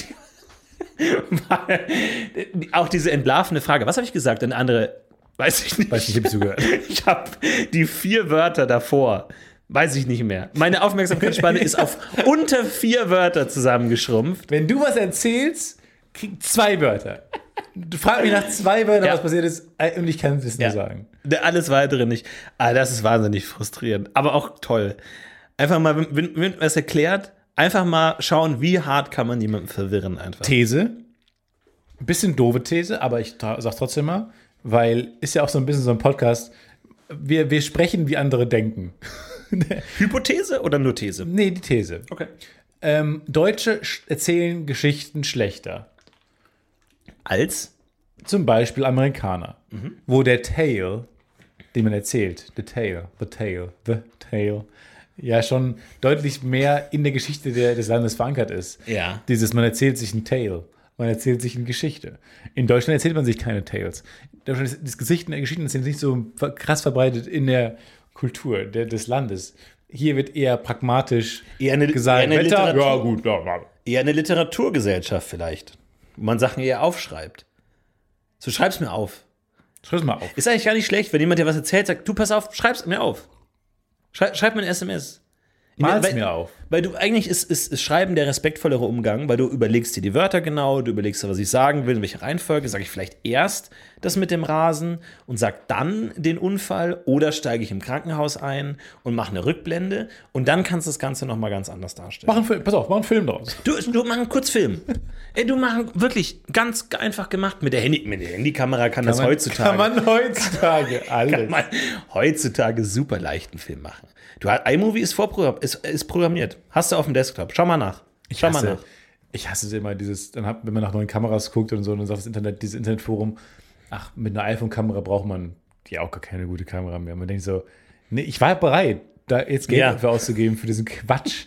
auch diese entlarvende Frage. Was habe ich gesagt? Eine andere. Weiß ich nicht. Weiß nicht, ich hab zugehört. Ich habe die vier Wörter davor. Weiß ich nicht mehr. Meine Aufmerksamkeitsspanne ist auf unter vier Wörter zusammengeschrumpft. Wenn du was erzählst, krieg zwei Wörter. Du fragst mich nach zwei Wörtern, Ja. was passiert ist, äh, und ich kann es Ja. nur sagen. Alles weitere nicht. Ah, das ist wahnsinnig frustrierend, aber auch toll. Einfach mal, wenn, wenn es erklärt, einfach mal schauen, wie hart kann man jemanden verwirren einfach. These. Ein bisschen doofe These, aber ich sag's trotzdem mal, weil ist ja auch so ein bisschen so ein Podcast. Wir, wir sprechen, wie andere denken. Hypothese oder nur These? Nee, die These. Okay. Ähm, Deutsche sch- erzählen Geschichten schlechter. Als? Zum Beispiel Amerikaner, wo der Tale, den man erzählt, the Tale, the Tale, the Tale, ja schon deutlich mehr in der Geschichte der, des Landes verankert ist. Ja. Dieses, man erzählt sich ein Tale, man erzählt sich eine Geschichte. In Deutschland erzählt man sich keine Tales. In Deutschland ist das Gesicht der Geschichten sind nicht so krass verbreitet in der Kultur der, des Landes. Hier wird eher pragmatisch Eher eine- gesagt, eher eine Wetter, Literatur- ja gut, ja, ja. Eher eine Literaturgesellschaft vielleicht. Wo man Sachen eher aufschreibt. So schreib's mir auf. Schreib's mal auf. Ist eigentlich gar nicht schlecht, wenn jemand dir was erzählt, sagt, du pass auf, schreib's mir auf. Schreib, schreib mir ein SMS. Mal's weil, mir auf. Weil du eigentlich ist, ist, ist Schreiben der respektvollere Umgang, weil du überlegst dir die Wörter genau, du überlegst dir, was ich sagen will, in welcher Reihenfolge. Sage ich vielleicht erst das mit dem Rasen und sag dann den Unfall oder steige ich im Krankenhaus ein und mache eine Rückblende und dann kannst du das Ganze nochmal ganz anders darstellen. Mach einen Film, pass auf, mach einen Film draus. Du, du mach einen Kurzfilm. Ey, du mach einen- wirklich ganz einfach gemacht. Mit der, Handy, mit der Handykamera kann, das heutzutage. Kann man heutzutage alles. kann man heutzutage super leichten Film machen. Du hast iMovie ist vorprogrammiert, ist, ist programmiert. Hast du auf dem Desktop. Schau mal nach. Ich Schau mal hasse, nach. ich hasse es immer, dieses, dann hat, wenn man nach neuen Kameras guckt und so, und dann sagt das Internet, dieses Internetforum, ach, mit einer iPhone-Kamera braucht man ja auch gar keine gute Kamera mehr. Man denkt so, nee, ich war bereit, da jetzt Geld Ja. dafür auszugeben für diesen Quatsch.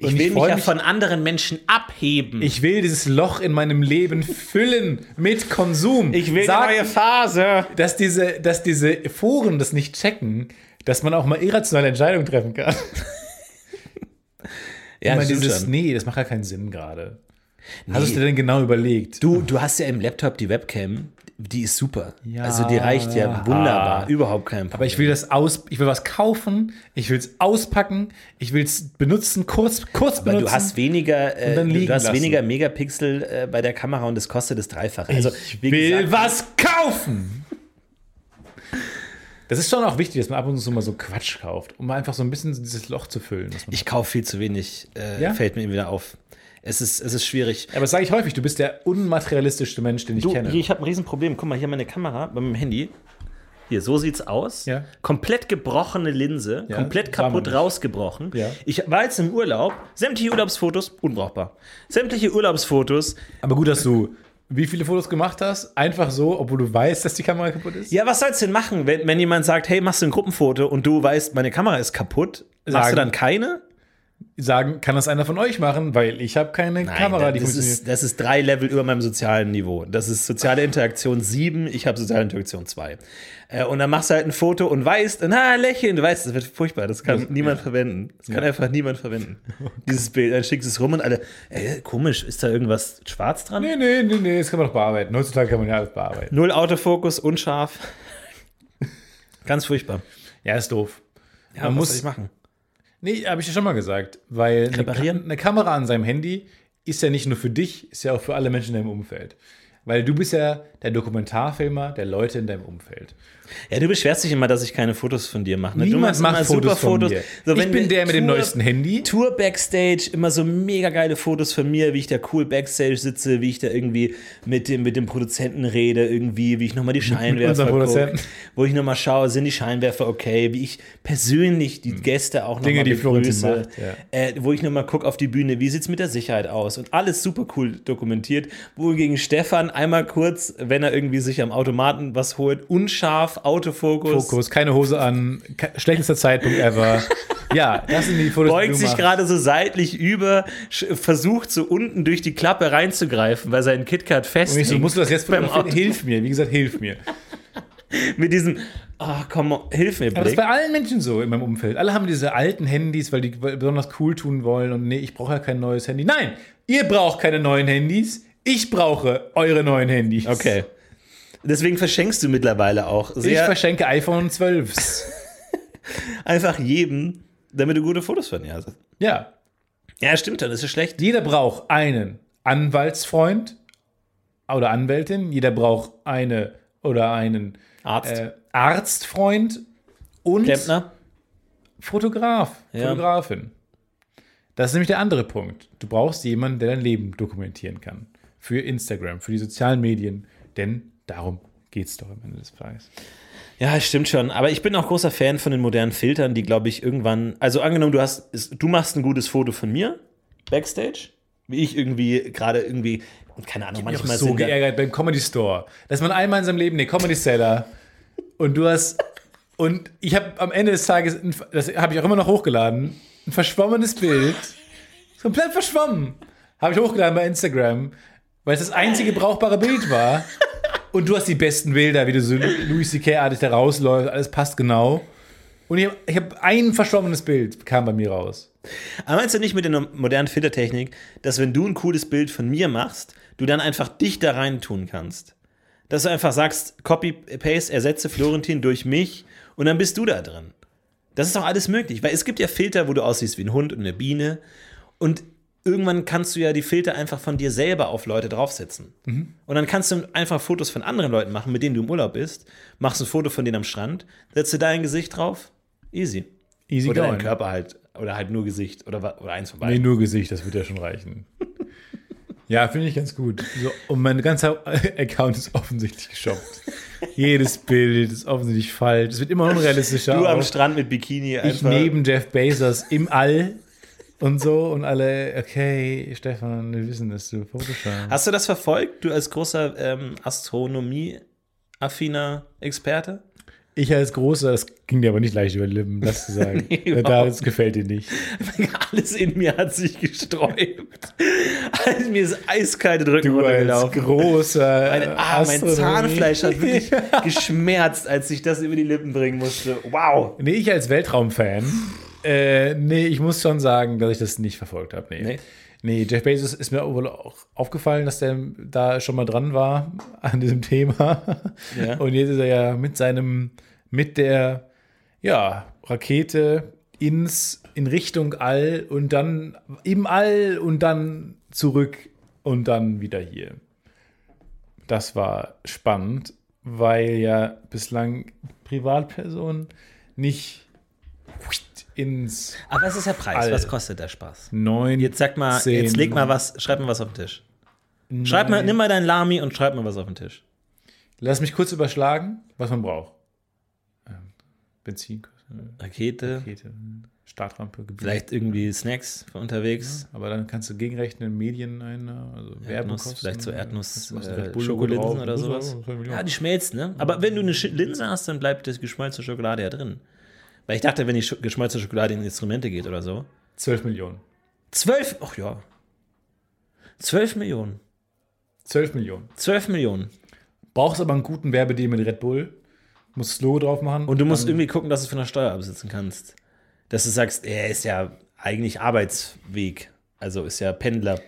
Und Ich will mich freu ja von anderen Menschen abheben. ich will dieses Loch in meinem Leben füllen mit Konsum. Sag, Phase. dass diese, dass diese Foren das nicht checken, dass man auch mal irrationale Entscheidungen treffen kann. Ja, das stimmt dieses, schon. nee, das macht ja keinen Sinn gerade. Hast du dir denn genau überlegt? Du, du hast ja im Laptop die Webcam, die ist super. Ja. Also die reicht ja wunderbar, überhaupt kein Problem. Aber ich will das aus, ich will was kaufen, ich will es auspacken, ich will es benutzen, kurz, kurz Aber benutzen. du hast weniger, äh, du hast lassen. weniger Megapixel äh, bei der Kamera und das kostet das Dreifache. Also, ich will gesagt, was kaufen. Das ist schon auch wichtig, dass man ab und zu mal so Quatsch kauft, um einfach so ein bisschen dieses Loch zu füllen. ich kaufe viel zu wenig, äh, Ja? fällt mir immer wieder auf. Es ist, es ist schwierig. Aber das sage ich häufig, du bist der unmaterialistischste Mensch, den ich Du, kenne. hier, ich habe ein Riesenproblem. Guck mal, hier meine Kamera bei meinem Handy. Hier, so sieht's aus. Ja. Komplett gebrochene Linse, Ja, komplett kaputt rausgebrochen. Ja. Ich war jetzt im Urlaub, sämtliche Urlaubsfotos, unbrauchbar. Sämtliche Urlaubsfotos, Aber gut, dass du wie viele Fotos gemacht hast, einfach so, obwohl du weißt, dass die Kamera kaputt ist. Ja, was soll's denn machen, wenn, wenn jemand sagt, hey, machst du ein Gruppenfoto und du weißt, meine Kamera ist kaputt? Machst Sagen- du dann keine? Sagen, kann das einer von euch machen, weil ich habe keine Kamera, die das funktioniert. ist, das ist drei Level über meinem sozialen Niveau. Das ist soziale Interaktion 7, ich habe soziale Interaktion 2. Äh, und dann machst du halt ein Foto und weißt, na, lächeln, du weißt, das wird furchtbar, das kann niemand verwenden. Das kann einfach niemand verwenden. Dieses Bild, dann schickst du es rum und alle, ey, komisch, ist da irgendwas schwarz dran? Nee, nee, nee, nee, das kann man doch bearbeiten. Heutzutage kann man ja alles bearbeiten. Null Autofokus, unscharf. Ganz furchtbar. Ja, ist doof. Ja, Man muss- machen? Nee, habe ich ja schon mal gesagt, weil eine, Reparieren? eine Kamera an seinem Handy ist ja nicht nur für dich, ist ja auch für alle Menschen in deinem Umfeld. Weil du bist ja der Dokumentarfilmer der Leute in deinem Umfeld. Ja, du beschwerst dich immer, dass ich keine Fotos von dir mache. Ne? du Niemand machst macht Fotos von mir. So, ich bin der mit dem neuesten Handy. Tour Backstage, immer so mega geile Fotos von mir, wie ich da cool Backstage sitze, wie ich da irgendwie mit dem, mit dem Produzenten rede, irgendwie, wie ich nochmal die Scheinwerfer unserem guck, Produzenten. wo ich nochmal schaue, sind die Scheinwerfer okay, wie ich persönlich die Gäste auch nochmal die begrüße, macht, ja. äh, wo ich nochmal gucke auf die Bühne, wie sieht's mit der Sicherheit aus und alles super cool dokumentiert, wohingegen Stefan einmal kurz, wenn er irgendwie sich am Automaten was holt, unscharf, Autofokus, Fokus, keine Hose an, schlechtester Zeitpunkt ever. ja, das sind die Fotos, die beugt du sich gerade so seitlich über, versucht so unten durch die Klappe reinzugreifen, weil sein KitKat festhängt. ich so, musst du das jetzt beim Auto. Hilf mir, wie gesagt, hilf mir. mit diesem, ah komm, hilf mir, Aber das ist Blick. bei allen Menschen so in meinem Umfeld. Alle haben diese alten Handys, weil die besonders cool tun wollen und nee, ich brauche ja kein neues Handy. Nein, ihr braucht keine neuen Handys. Ich brauche eure neuen Handys. Okay. Deswegen verschenkst du mittlerweile auch Ich sehr verschenke iPhone 12. einfach jedem, damit du gute Fotos von dir hast. ja. Ja, stimmt, dann ist es schlecht. Jeder braucht einen Anwaltsfreund oder Anwältin, jeder braucht eine oder einen Arzt. äh, Arztfreund und Klempner. Fotograf, Ja. Fotografin. Das ist nämlich der andere Punkt. Du brauchst jemanden, der dein Leben dokumentieren kann. Für Instagram, für die sozialen Medien. Denn darum geht es doch am Ende des Tages. Ja, stimmt schon. Aber ich bin auch großer Fan von den modernen Filtern, die, glaube ich, irgendwann. Also angenommen, du hast, du machst ein gutes Foto von mir, Backstage, wie ich irgendwie gerade irgendwie, keine Ahnung, Ich bin manchmal so sind da, geärgert beim Comedy Store. Dass man einmal in seinem Leben, nee, Comedy Seller. Und du hast. Und ich habe am Ende des Tages, das habe ich auch immer noch hochgeladen, ein verschwommenes Bild. Komplett verschwommen. Habe ich hochgeladen bei Instagram, weil es das einzige brauchbare Bild war. Und du hast die besten Bilder, wie du so Louis C.K.-artig da rausläufst, alles passt genau. Und ich habe hab ein verschwommenes Bild, kam bei mir raus. Aber meinst du nicht mit der modernen Filtertechnik, dass wenn du ein cooles Bild von mir machst, du dann einfach dich da rein tun kannst? Dass du einfach sagst, Copy-Paste, ersetze Florentin durch mich und dann bist du da drin. Das ist doch alles möglich, weil es gibt ja Filter, wo du aussiehst wie ein Hund und eine Biene und irgendwann kannst du ja die Filter einfach von dir selber auf Leute draufsetzen. Und dann kannst du einfach Fotos von anderen Leuten machen, mit denen du im Urlaub bist, machst ein Foto von denen am Strand, setzt du dein Gesicht drauf, easy. Easy Oder dein. Körper halt, oder halt nur Gesicht oder, oder eins von Nee, beiden. nur Gesicht, das wird ja schon reichen. ja, finde ich ganz gut. So, und mein ganzer Account ist offensichtlich geshoppt. Jedes Bild ist offensichtlich falsch. Es wird immer unrealistischer. Du am. Strand mit Bikini ich einfach. neben Jeff Bezos im All und so und alle, okay, Stefan, wir wissen, dass du Photoshop. Hast du das verfolgt, du als großer ähm, Astronomie-affiner Experte? Ich als Großer, das ging dir aber nicht leicht über die Lippen, das zu sagen. Nee, da, das gefällt dir nicht. Alles in mir hat sich gesträubt. Also, mir ist eiskalte Drücken Du als runtergelaufen. großer Meine, ah, mein Zahnfleisch hat wirklich geschmerzt, als ich das über die Lippen bringen musste. Wow. Nee, ich als Weltraumfan, äh, nee, ich muss schon sagen, dass ich das nicht verfolgt habe. Nee. Nee? nee. Jeff Bezos ist mir wohl auch aufgefallen, dass der da schon mal dran war an diesem Thema. Ja. Und jetzt ist er ja mit seinem, mit der, ja, Rakete ins, in Richtung All und dann im All und dann zurück und dann wieder hier. Das war spannend, weil ja bislang Privatpersonen nicht ins Aber was ist der Preis? All. Was kostet der Spaß? neun. Jetzt sag mal, Zehn. jetzt leg mal was, schreib mal was auf den Tisch. Schreib mal, nimm mal dein Lami und schreib mal was auf den Tisch. Lass mich kurz überschlagen, was man braucht. Ähm, Benzin, Rakete, Rakete, Startrampe, Gebiet. vielleicht irgendwie Snacks für unterwegs. Aber dann kannst du gegenrechnen, Medien ein, also Erdnuss, Werbekosten. vielleicht so Erdnuss, äh, Schokolinsen oder sowas. Ja, die schmelzen, ne? Aber wenn du eine Linse hast, dann bleibt das geschmolzene Schokolade ja drin. Weil ich dachte, wenn die Sch geschmolzene Schokolade in Instrumente geht oder so. 12 Millionen. Zwölf, ach ja. Zwölf Millionen. 12 Millionen. Zwölf Millionen. Brauchst aber einen guten Werbedeal mit Red Bull. Musst das Logo drauf machen. Und du musst irgendwie gucken, dass du es von der Steuer absitzen kannst. Dass du sagst, er ist ja eigentlich Arbeitsweg. Also ist ja Pendler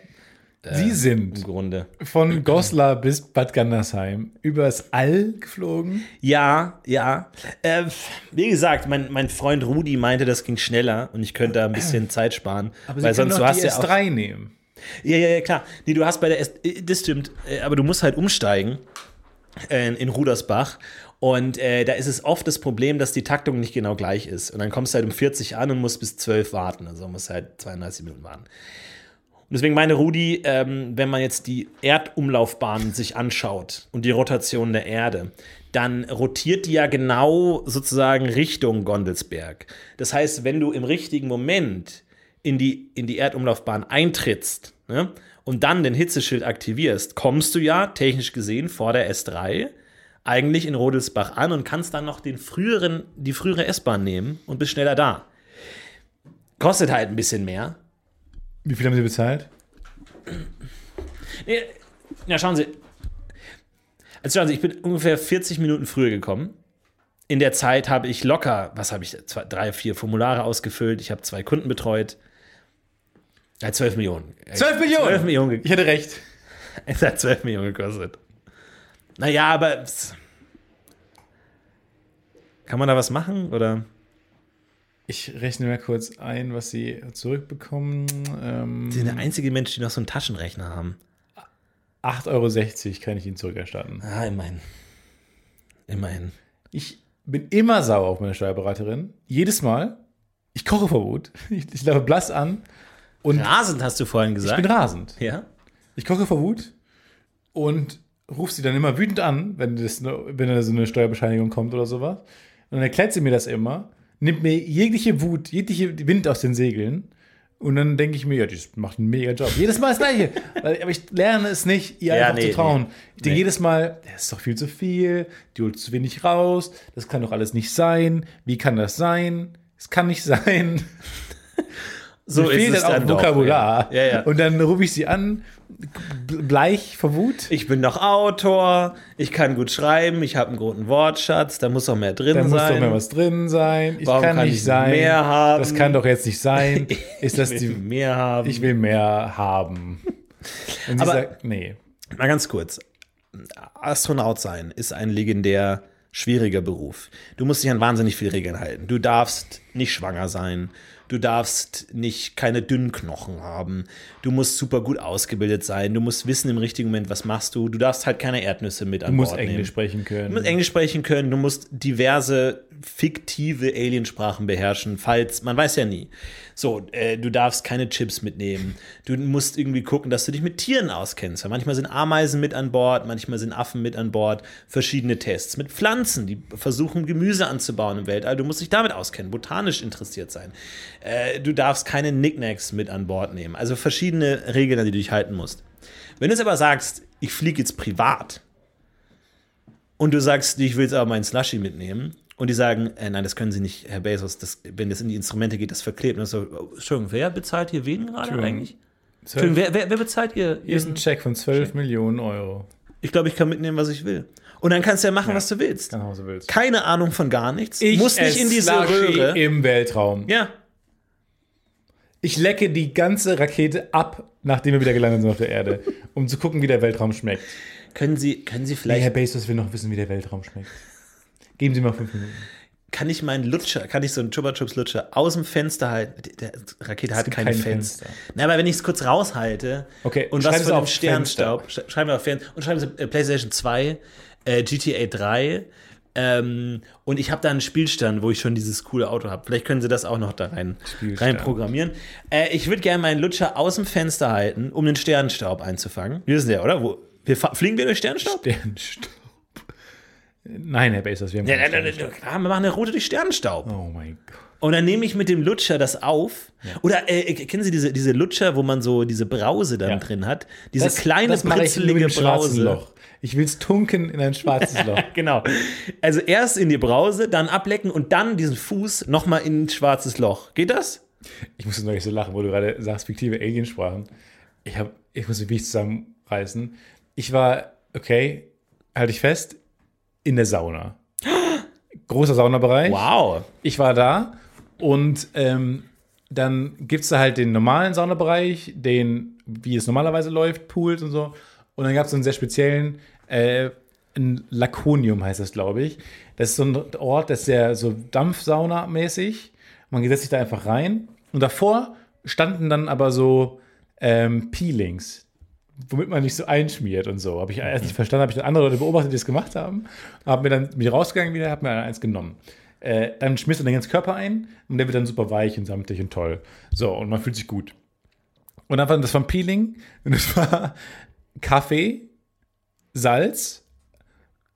Sie im sind Grunde. von Goslar bis Bad Gandersheim übers All geflogen. Ja, ja. Äh, wie gesagt, mein, mein Freund Rudi meinte, das ging schneller und ich könnte da ein bisschen Zeit sparen. Aber weil Sie sonst doch du hast die ja auch. S3 nehmen. Ja, ja, ja, klar. Nee, du hast bei der S äh, das stimmt, äh, aber du musst halt umsteigen äh, in, in Rudersbach. Und äh, da ist es oft das Problem, dass die Taktung nicht genau gleich ist. Und dann kommst du halt um 40 an und musst bis 12 warten. Also musst du halt 32 Minuten warten. Und deswegen meine Rudi, ähm, wenn man jetzt die Erdumlaufbahn sich anschaut und die Rotation der Erde, dann rotiert die ja genau sozusagen Richtung Gondelsberg. Das heißt, wenn du im richtigen Moment in die, in die Erdumlaufbahn eintrittst ne, und dann den Hitzeschild aktivierst, kommst du ja technisch gesehen vor der S3 eigentlich in Rodelsbach an und kannst dann noch den früheren, die frühere S-Bahn nehmen und bist schneller da. Kostet halt ein bisschen mehr, Wie viel haben Sie bezahlt? Nee, Ja, schauen Sie. Also schauen Sie, ich bin ungefähr 40 Minuten früher gekommen. In der Zeit habe ich locker, was habe ich, zwei, drei, vier Formulare ausgefüllt. Ich habe zwei Kunden betreut. Ja, 12 Millionen. 12 Millionen! 12 Millionen, Ich hatte recht. es hat 12 Millionen gekostet. Naja, aber kann man da was machen? Oder? Ich rechne mal kurz ein, was Sie zurückbekommen. Ähm, Sie sind der einzige Mensch, die noch so einen Taschenrechner haben. 8,60 Euro kann ich ihn zurückerstatten. Ah, immerhin. Immerhin. Ich bin immer sauer auf meine Steuerberaterin. Jedes Mal. Ich koche vor Wut. Ich, ich laufe blass an. Und Rasend hast du vorhin ich gesagt. bin rasend. ja. Ich koche vor Wut und rufe sie dann immer wütend an, wenn, das, wenn da so eine Steuerbescheinigung kommt oder sowas. Und dann erklärt sie mir das immer, nimmt mir jegliche Wut, jegliche Wind aus den Segeln. Und dann denke ich mir, ja, die macht einen mega Job. Jedes Mal das Gleiche. Weil, aber ich lerne es nicht, ihr Ja, einfach nee, zu trauen. nee. Ich denke Nee. jedes Mal, das ist doch viel zu viel, die holt zu wenig raus, das kann doch alles nicht sein. Wie kann das sein? Es kann nicht sein. So Mir fehlt dann auch Vokabular. Ja. ja. Und dann rufe ich sie an, bleich vor Wut. Ich bin doch Autor, ich kann gut schreiben, ich habe einen guten Wortschatz, da muss auch mehr drin Da muss sein. doch mehr was drin sein. Ich Warum kann, kann nicht ich sein. mehr haben? Das kann doch jetzt nicht sein. Ist das ich will die. mehr haben. Ich will mehr haben. Und Aber- sagt, nee. Mal ganz kurz. Astronaut sein ist ein legendär schwieriger Beruf. Du musst dich an wahnsinnig viele Regeln halten. Du darfst nicht schwanger sein. Du darfst nicht keine dünnen Knochen haben. Du musst super gut ausgebildet sein. Du musst wissen im richtigen Moment, was machst du. Du darfst halt keine Erdnüsse mit an Du musst Bord Englisch nehmen. sprechen können. Du musst Englisch sprechen können, du musst diverse fiktive Aliensprachen beherrschen, falls, man weiß ja nie. So, äh, du darfst keine Chips mitnehmen. Du musst irgendwie gucken, dass du dich mit Tieren auskennst. Weil manchmal sind Ameisen mit an Bord, manchmal sind Affen mit an Bord. Verschiedene Tests mit Pflanzen, die versuchen, Gemüse anzubauen im Weltall. Du musst dich damit auskennen, botanisch interessiert sein. Äh, du darfst keine Knickknacks mit an Bord nehmen. Also verschiedene Regeln, an die du dich halten musst. Wenn du jetzt aber sagst, ich fliege jetzt privat, und du sagst, ich will jetzt aber meinen Slushy mitnehmen. Und die sagen, äh, nein, das können Sie nicht, Herr Bezos, das, wenn das in die Instrumente geht, das verklebt. Und so, oh, Entschuldigung, wer bezahlt hier wen gerade eigentlich? Entschuldigung, wer, wer, wer bezahlt ihr? Hier ist ein Check von 12 Millionen Euro. Ich glaube, ich kann mitnehmen, was ich will. Und dann kannst du ja machen, was du willst. Nach Hause willst. Keine Ahnung von gar nichts. Muss nicht in diese Röhre. im Weltraum. Ja. Ich lecke die ganze Rakete ab, nachdem wir wieder gelandet sind auf der Erde, um zu gucken, wie der Weltraum schmeckt. Können Sie, können Sie Nee, vielleicht, Herr Bezos will noch wissen, wie der Weltraum schmeckt. Geben Sie mal fünf Minuten. kann ich meinen Lutscher, kann ich so einen Chupa Chups Lutscher aus dem Fenster halten? Die der Rakete hat keine kein Fenster. Fenster. Na, aber wenn ich es kurz raushalte Okay, und was dem auf Sternstaub, sch- schreiben wir auf Fern und schreiben Sie äh, PlayStation 2, äh, GTA 3 ähm, und ich habe da einen Spielstand, wo ich schon dieses coole Auto habe. Vielleicht können Sie das auch noch da rein, rein programmieren. Äh, ich würde gerne meinen Lutscher aus dem Fenster halten, um den Sternstaub einzufangen. Wir wissen ja, oder? Wo, wir fliegen wir durch Sternstaub? Sternstaub. Nein, Herr Bezos, wir haben Ja, nein, nein, nein, wir machen eine Route durch Sternstaub. Oh mein Gott. Und dann nehme ich mit dem Lutscher das auf. Oder äh, kennen Sie diese, diese Lutscher, wo man so diese Brause dann Ja. drin hat? Diese kleine, das ich nur pritzelige Brause. Loch. Ich will es tunken in ein schwarzes Loch. Genau. Also erst in die Brause, dann ablecken und dann diesen Fuß nochmal in ein schwarzes Loch. Geht das? Ich muss neulich so lachen, wo du gerade sagst, fiktive Aliensprachen. Ich, hab, ich muss mich wirklich zusammenreißen. Ich war, okay, halte ich fest, in der Sauna. Großer Saunabereich. Wow. Ich war da und ähm, dann gibt es da halt den normalen Saunabereich, den, wie es normalerweise läuft, Pools und so. Und dann gab es so einen sehr speziellen, äh, ein Laconium heißt das, glaube ich. Das ist so ein Ort, das ist sehr so Dampfsauna-mäßig. Man setzt sich da einfach rein. Und davor standen dann aber so ähm, Peelings, womit man nicht so einschmiert und so. Habe ich erst nicht verstanden, habe ich dann andere Leute beobachtet, die das gemacht haben. Habe mir dann bin ich rausgegangen wieder, habe mir eins genommen. Äh, dann schmierst du den ganzen Körper ein und der wird dann super weich und samtig und toll. So, und man fühlt sich gut. Und dann war das war ein Peeling und es war Kaffee, Salz,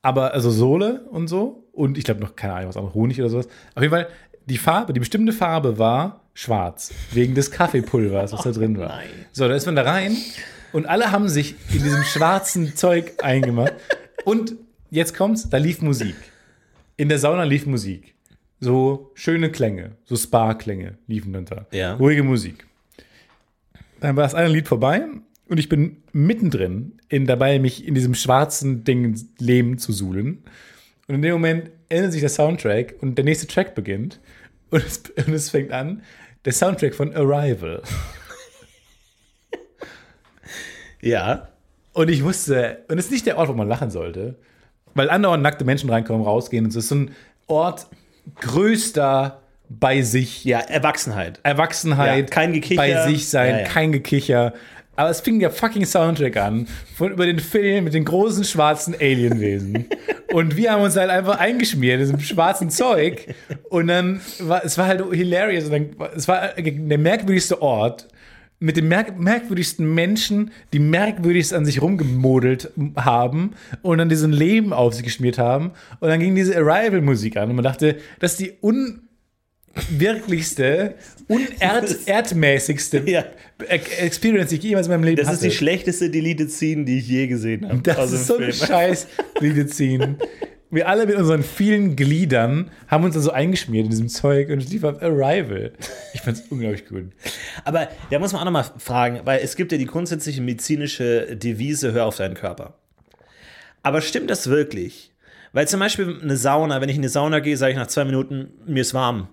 aber also Sohle und so. Und ich glaube noch, keine Ahnung, was anderes, Honig oder sowas. Auf jeden Fall, die Farbe, die bestimmte Farbe war schwarz. Wegen des Kaffeepulvers, was da drin war. nein. So, da ist man da rein und alle haben sich in diesem schwarzen Zeug eingemacht. Und jetzt kommt's, da lief Musik. In der Sauna lief Musik. So schöne Klänge, so Spa-Klänge liefen dann da. Ja. Ruhige Musik. Dann war das eine Lied vorbei und ich bin mittendrin in dabei, mich in diesem schwarzen Ding Lehm zu suhlen. Und in dem Moment ändert sich der Soundtrack und der nächste Track beginnt. Und es, und es fängt an, der Soundtrack von Arrival. Ja. Und ich wusste, und es ist nicht der Ort, wo man lachen sollte, weil andauernd nackte Menschen reinkommen, rausgehen. Und es ist so ein Ort größter bei sich Ja, Erwachsenheit. Erwachsenheit, Ja, kein Gekicher. bei sich sein, Ja, ja. kein Gekicher. Aber es fing der fucking Soundtrack an, von über den Film mit den großen schwarzen Alienwesen. Und wir haben uns halt einfach eingeschmiert in diesem schwarzen Zeug. Und dann war es war halt hilarious. Und dann, es war der merkwürdigste Ort mit den merk merkwürdigsten Menschen, die merkwürdigst an sich rumgemodelt haben und dann diesen Leben auf sich geschmiert haben. Und dann ging diese Arrival-Musik an und man dachte, das ist die unwirklichste, unerdmäßigste Ja. Experience, die ich jemals in meinem Leben Das hatte. ist die schlechteste Deleted Scene, die ich je gesehen habe. Das ist so ein Film. scheiß Liederziehen. Wir alle mit unseren vielen Gliedern haben uns da so eingeschmiert in diesem Zeug und es lief auf Arrival. Ich fand's unglaublich gut. Aber da muss man auch nochmal fragen, weil es gibt ja die grundsätzliche medizinische Devise, hör auf deinen Körper. Aber stimmt das wirklich? Weil zum Beispiel eine Sauna, wenn ich in eine Sauna gehe, sage ich nach zwei Minuten, mir ist warm.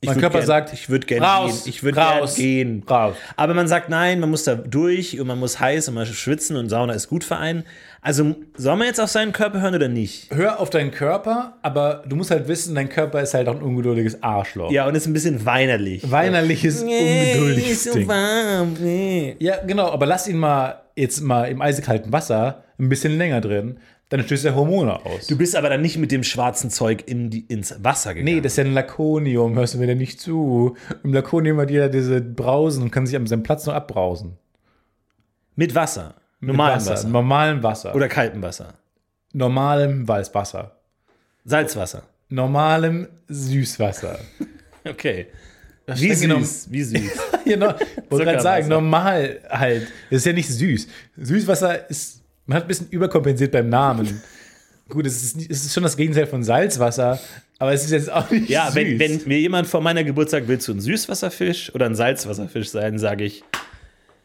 Ich Mein Körper gern, sagt, ich würde gerne gehen. Ich würde gerne raus, gehen. raus. Aber man sagt, nein, man muss da durch und man muss heiß und man muss schwitzen und Sauna ist gut für einen. Also soll man jetzt auf seinen Körper hören oder nicht? Hör auf deinen Körper, aber du musst halt wissen, dein Körper ist halt auch ein ungeduldiges Arschloch. Ja, und ist ein bisschen weinerlich. Weinerliches, ungeduldiges ist so Ding. warm. Nee. Ja, genau, aber lass ihn mal jetzt mal im eisekalten Wasser ein bisschen länger drin, dann stößt er Hormone aus. Du bist aber dann nicht mit dem schwarzen Zeug in die, ins Wasser gegangen. Nee, das ist ja ein Lakonium, hörst du mir denn nicht zu? Im Lakonium hat jeder diese Brausen und kann sich an seinem Platz noch abbrausen. mit Wasser. Normalem Wasser, Wasser. Normalem Wasser. Oder kaltem Wasser. normalem Weißwasser. Salzwasser. Normalem Süßwasser. Okay. Wie süß. Wie süß. Genau, wollte gerade sagen, normal halt. Das ist ja nicht süß. Süßwasser ist, man hat ein bisschen überkompensiert beim Namen. Gut, es ist, es ist schon das Gegenteil von Salzwasser, aber es ist jetzt auch nicht Ja, süß. wenn, wenn mir jemand vor meiner Geburt sagt, willst du ein Süßwasserfisch oder ein Salzwasserfisch sein, sage ich,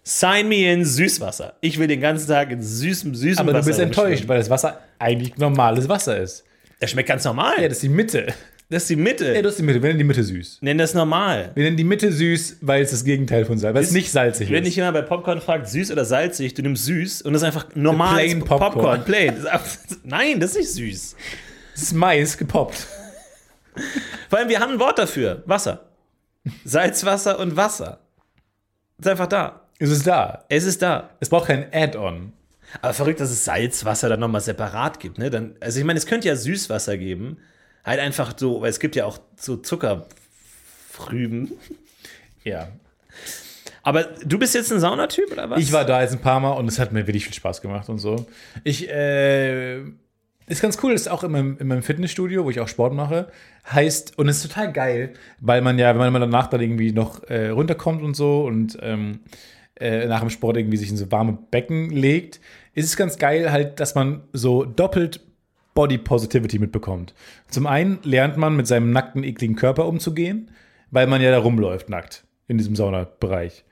sign me in Süßwasser. Ich will den ganzen Tag in süßem, süßem aber Wasser du bist enttäuscht, weil das Wasser eigentlich normales Wasser ist. Der schmeckt ganz normal. Ja, das ist die Mitte. Das ist die Mitte. Ja, das ist die Mitte. Wir nennen die Mitte süß. Nenn das normal. Wir nennen die Mitte süß, weil es das Gegenteil von Salz, weil es Ist- nicht salzig Wenn ist. dich jemand bei Popcorn fragt, süß oder salzig, du nimmst süß und das ist einfach normal. Plain Popcorn. Plain. Das ist einfach- Nein, das ist nicht süß. Es ist Mais gepoppt. Vor allem, wir haben ein Wort dafür. Wasser. Salzwasser und Wasser. Ist einfach da. Es ist da. Es ist da. Es braucht kein Add-on. Aber verrückt, dass es Salzwasser dann nochmal separat gibt, ne? Dann, also ich meine, es könnte ja Süßwasser geben. Halt einfach so, weil es gibt ja auch so Zuckerfrüben. Ja. Aber du bist jetzt ein Saunatyp oder was? Ich war da jetzt ein paar Mal und es hat mir wirklich viel Spaß gemacht und so. Ich, äh, ist ganz cool, ist auch in meinem, in meinem Fitnessstudio, wo ich auch Sport mache. Heißt, und es ist total geil, weil man ja, wenn man danach dann irgendwie noch äh, runterkommt und so und ähm, äh, nach dem Sport irgendwie sich in so warme Becken legt, ist es ganz geil halt, dass man so doppelt Body Positivity mitbekommt. Zum einen lernt man mit seinem nackten, ekligen Körper umzugehen, weil man ja da rumläuft nackt in diesem Saunabereich.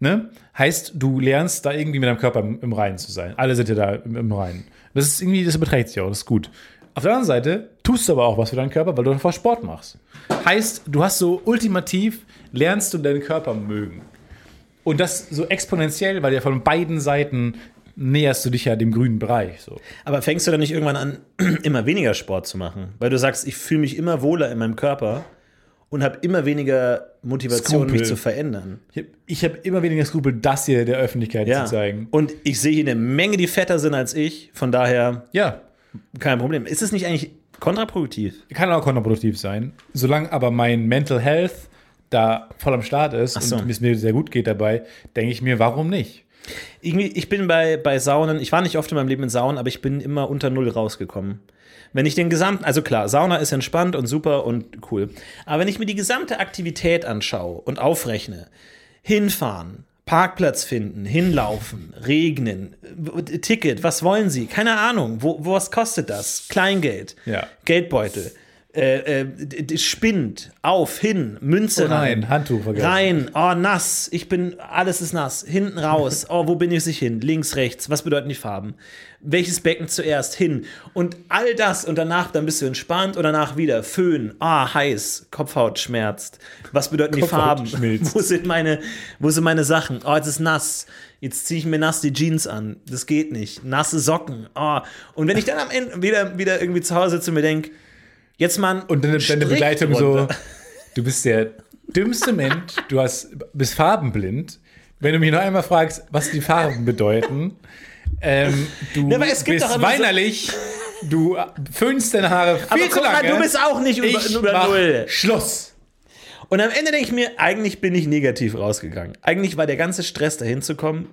Ne? Heißt, du lernst da irgendwie mit deinem Körper im, im Reinen zu sein. Alle sind ja da im, im Reinen. Das ist irgendwie, das beträgt sich auch, das ist gut. Auf der anderen Seite tust du aber auch was für deinen Körper, weil du davor Sport machst. Heißt, du hast so ultimativ, lernst du deinen Körper mögen. Und das so exponentiell, weil ja von beiden Seiten näherst du dich ja dem grünen Bereich. So. Aber fängst du dann nicht irgendwann an, immer weniger Sport zu machen? Weil du sagst, ich fühle mich immer wohler in meinem Körper und habe immer weniger Motivation, Skrupel. mich zu verändern. Ich habe hab immer weniger Skrupel, das hier der Öffentlichkeit Ja. zu zeigen. Und ich sehe hier eine Menge, die fetter sind als ich. Von daher Ja, kein Problem. Ist es nicht eigentlich kontraproduktiv? kann auch kontraproduktiv sein. Solange aber mein Mental Health da voll am Start ist so. und es mir sehr gut geht dabei, denke ich mir, warum nicht? Irgendwie, ich bin bei, bei Saunen, ich war nicht oft in meinem Leben in Saunen, aber ich bin immer unter Null rausgekommen. Wenn ich den gesamten, also klar, Sauna ist entspannt und super und cool. Aber wenn ich mir die gesamte Aktivität anschaue und aufrechne, hinfahren, Parkplatz finden, hinlaufen, regnen, w- Ticket, was wollen Sie? Keine Ahnung. Wo, wo was kostet das? Kleingeld, Ja. Geldbeutel, äh, äh, Spind, auf, hin, Münze Oh nein, rein, Handtuch vergessen. rein, oh nass, ich bin, alles ist nass, hinten raus, oh, wo bin ich sich hin? Links, rechts, was bedeuten die Farben? Welches Becken zuerst hin? Und all das und danach, dann bist du entspannt und danach wieder Föhn, ah, heiß, Kopfhaut schmerzt. Was bedeuten die Farben? schmilzt. Wo sind meine, wo sind meine Sachen? Oh, jetzt ist nass. Jetzt ziehe ich mir nass die Jeans an. Das geht nicht. Nasse Socken. Oh. Und wenn ich dann am Ende wieder, wieder irgendwie zu Hause sitze und mir denke, jetzt mal Und deine, deine Begleitung so, du bist der dümmste Mensch, du hast, bist farbenblind, wenn du mich noch einmal fragst, was die Farben bedeuten, ähm, du Ja, aber es gibt bist immer so- weinerlich, du föhnst deine Haare viel Aber zu guck mal, lange. du bist auch nicht über, ich über Null. Schluss. Und am Ende denke ich mir, eigentlich bin ich negativ rausgegangen. Eigentlich war der ganze Stress, dahin zu kommen,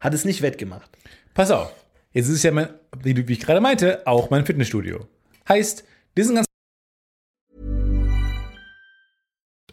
hat es nicht wettgemacht. Pass auf. Jetzt ist ja mein, wie ich gerade meinte, auch mein Fitnessstudio. Heißt, diesen ganzen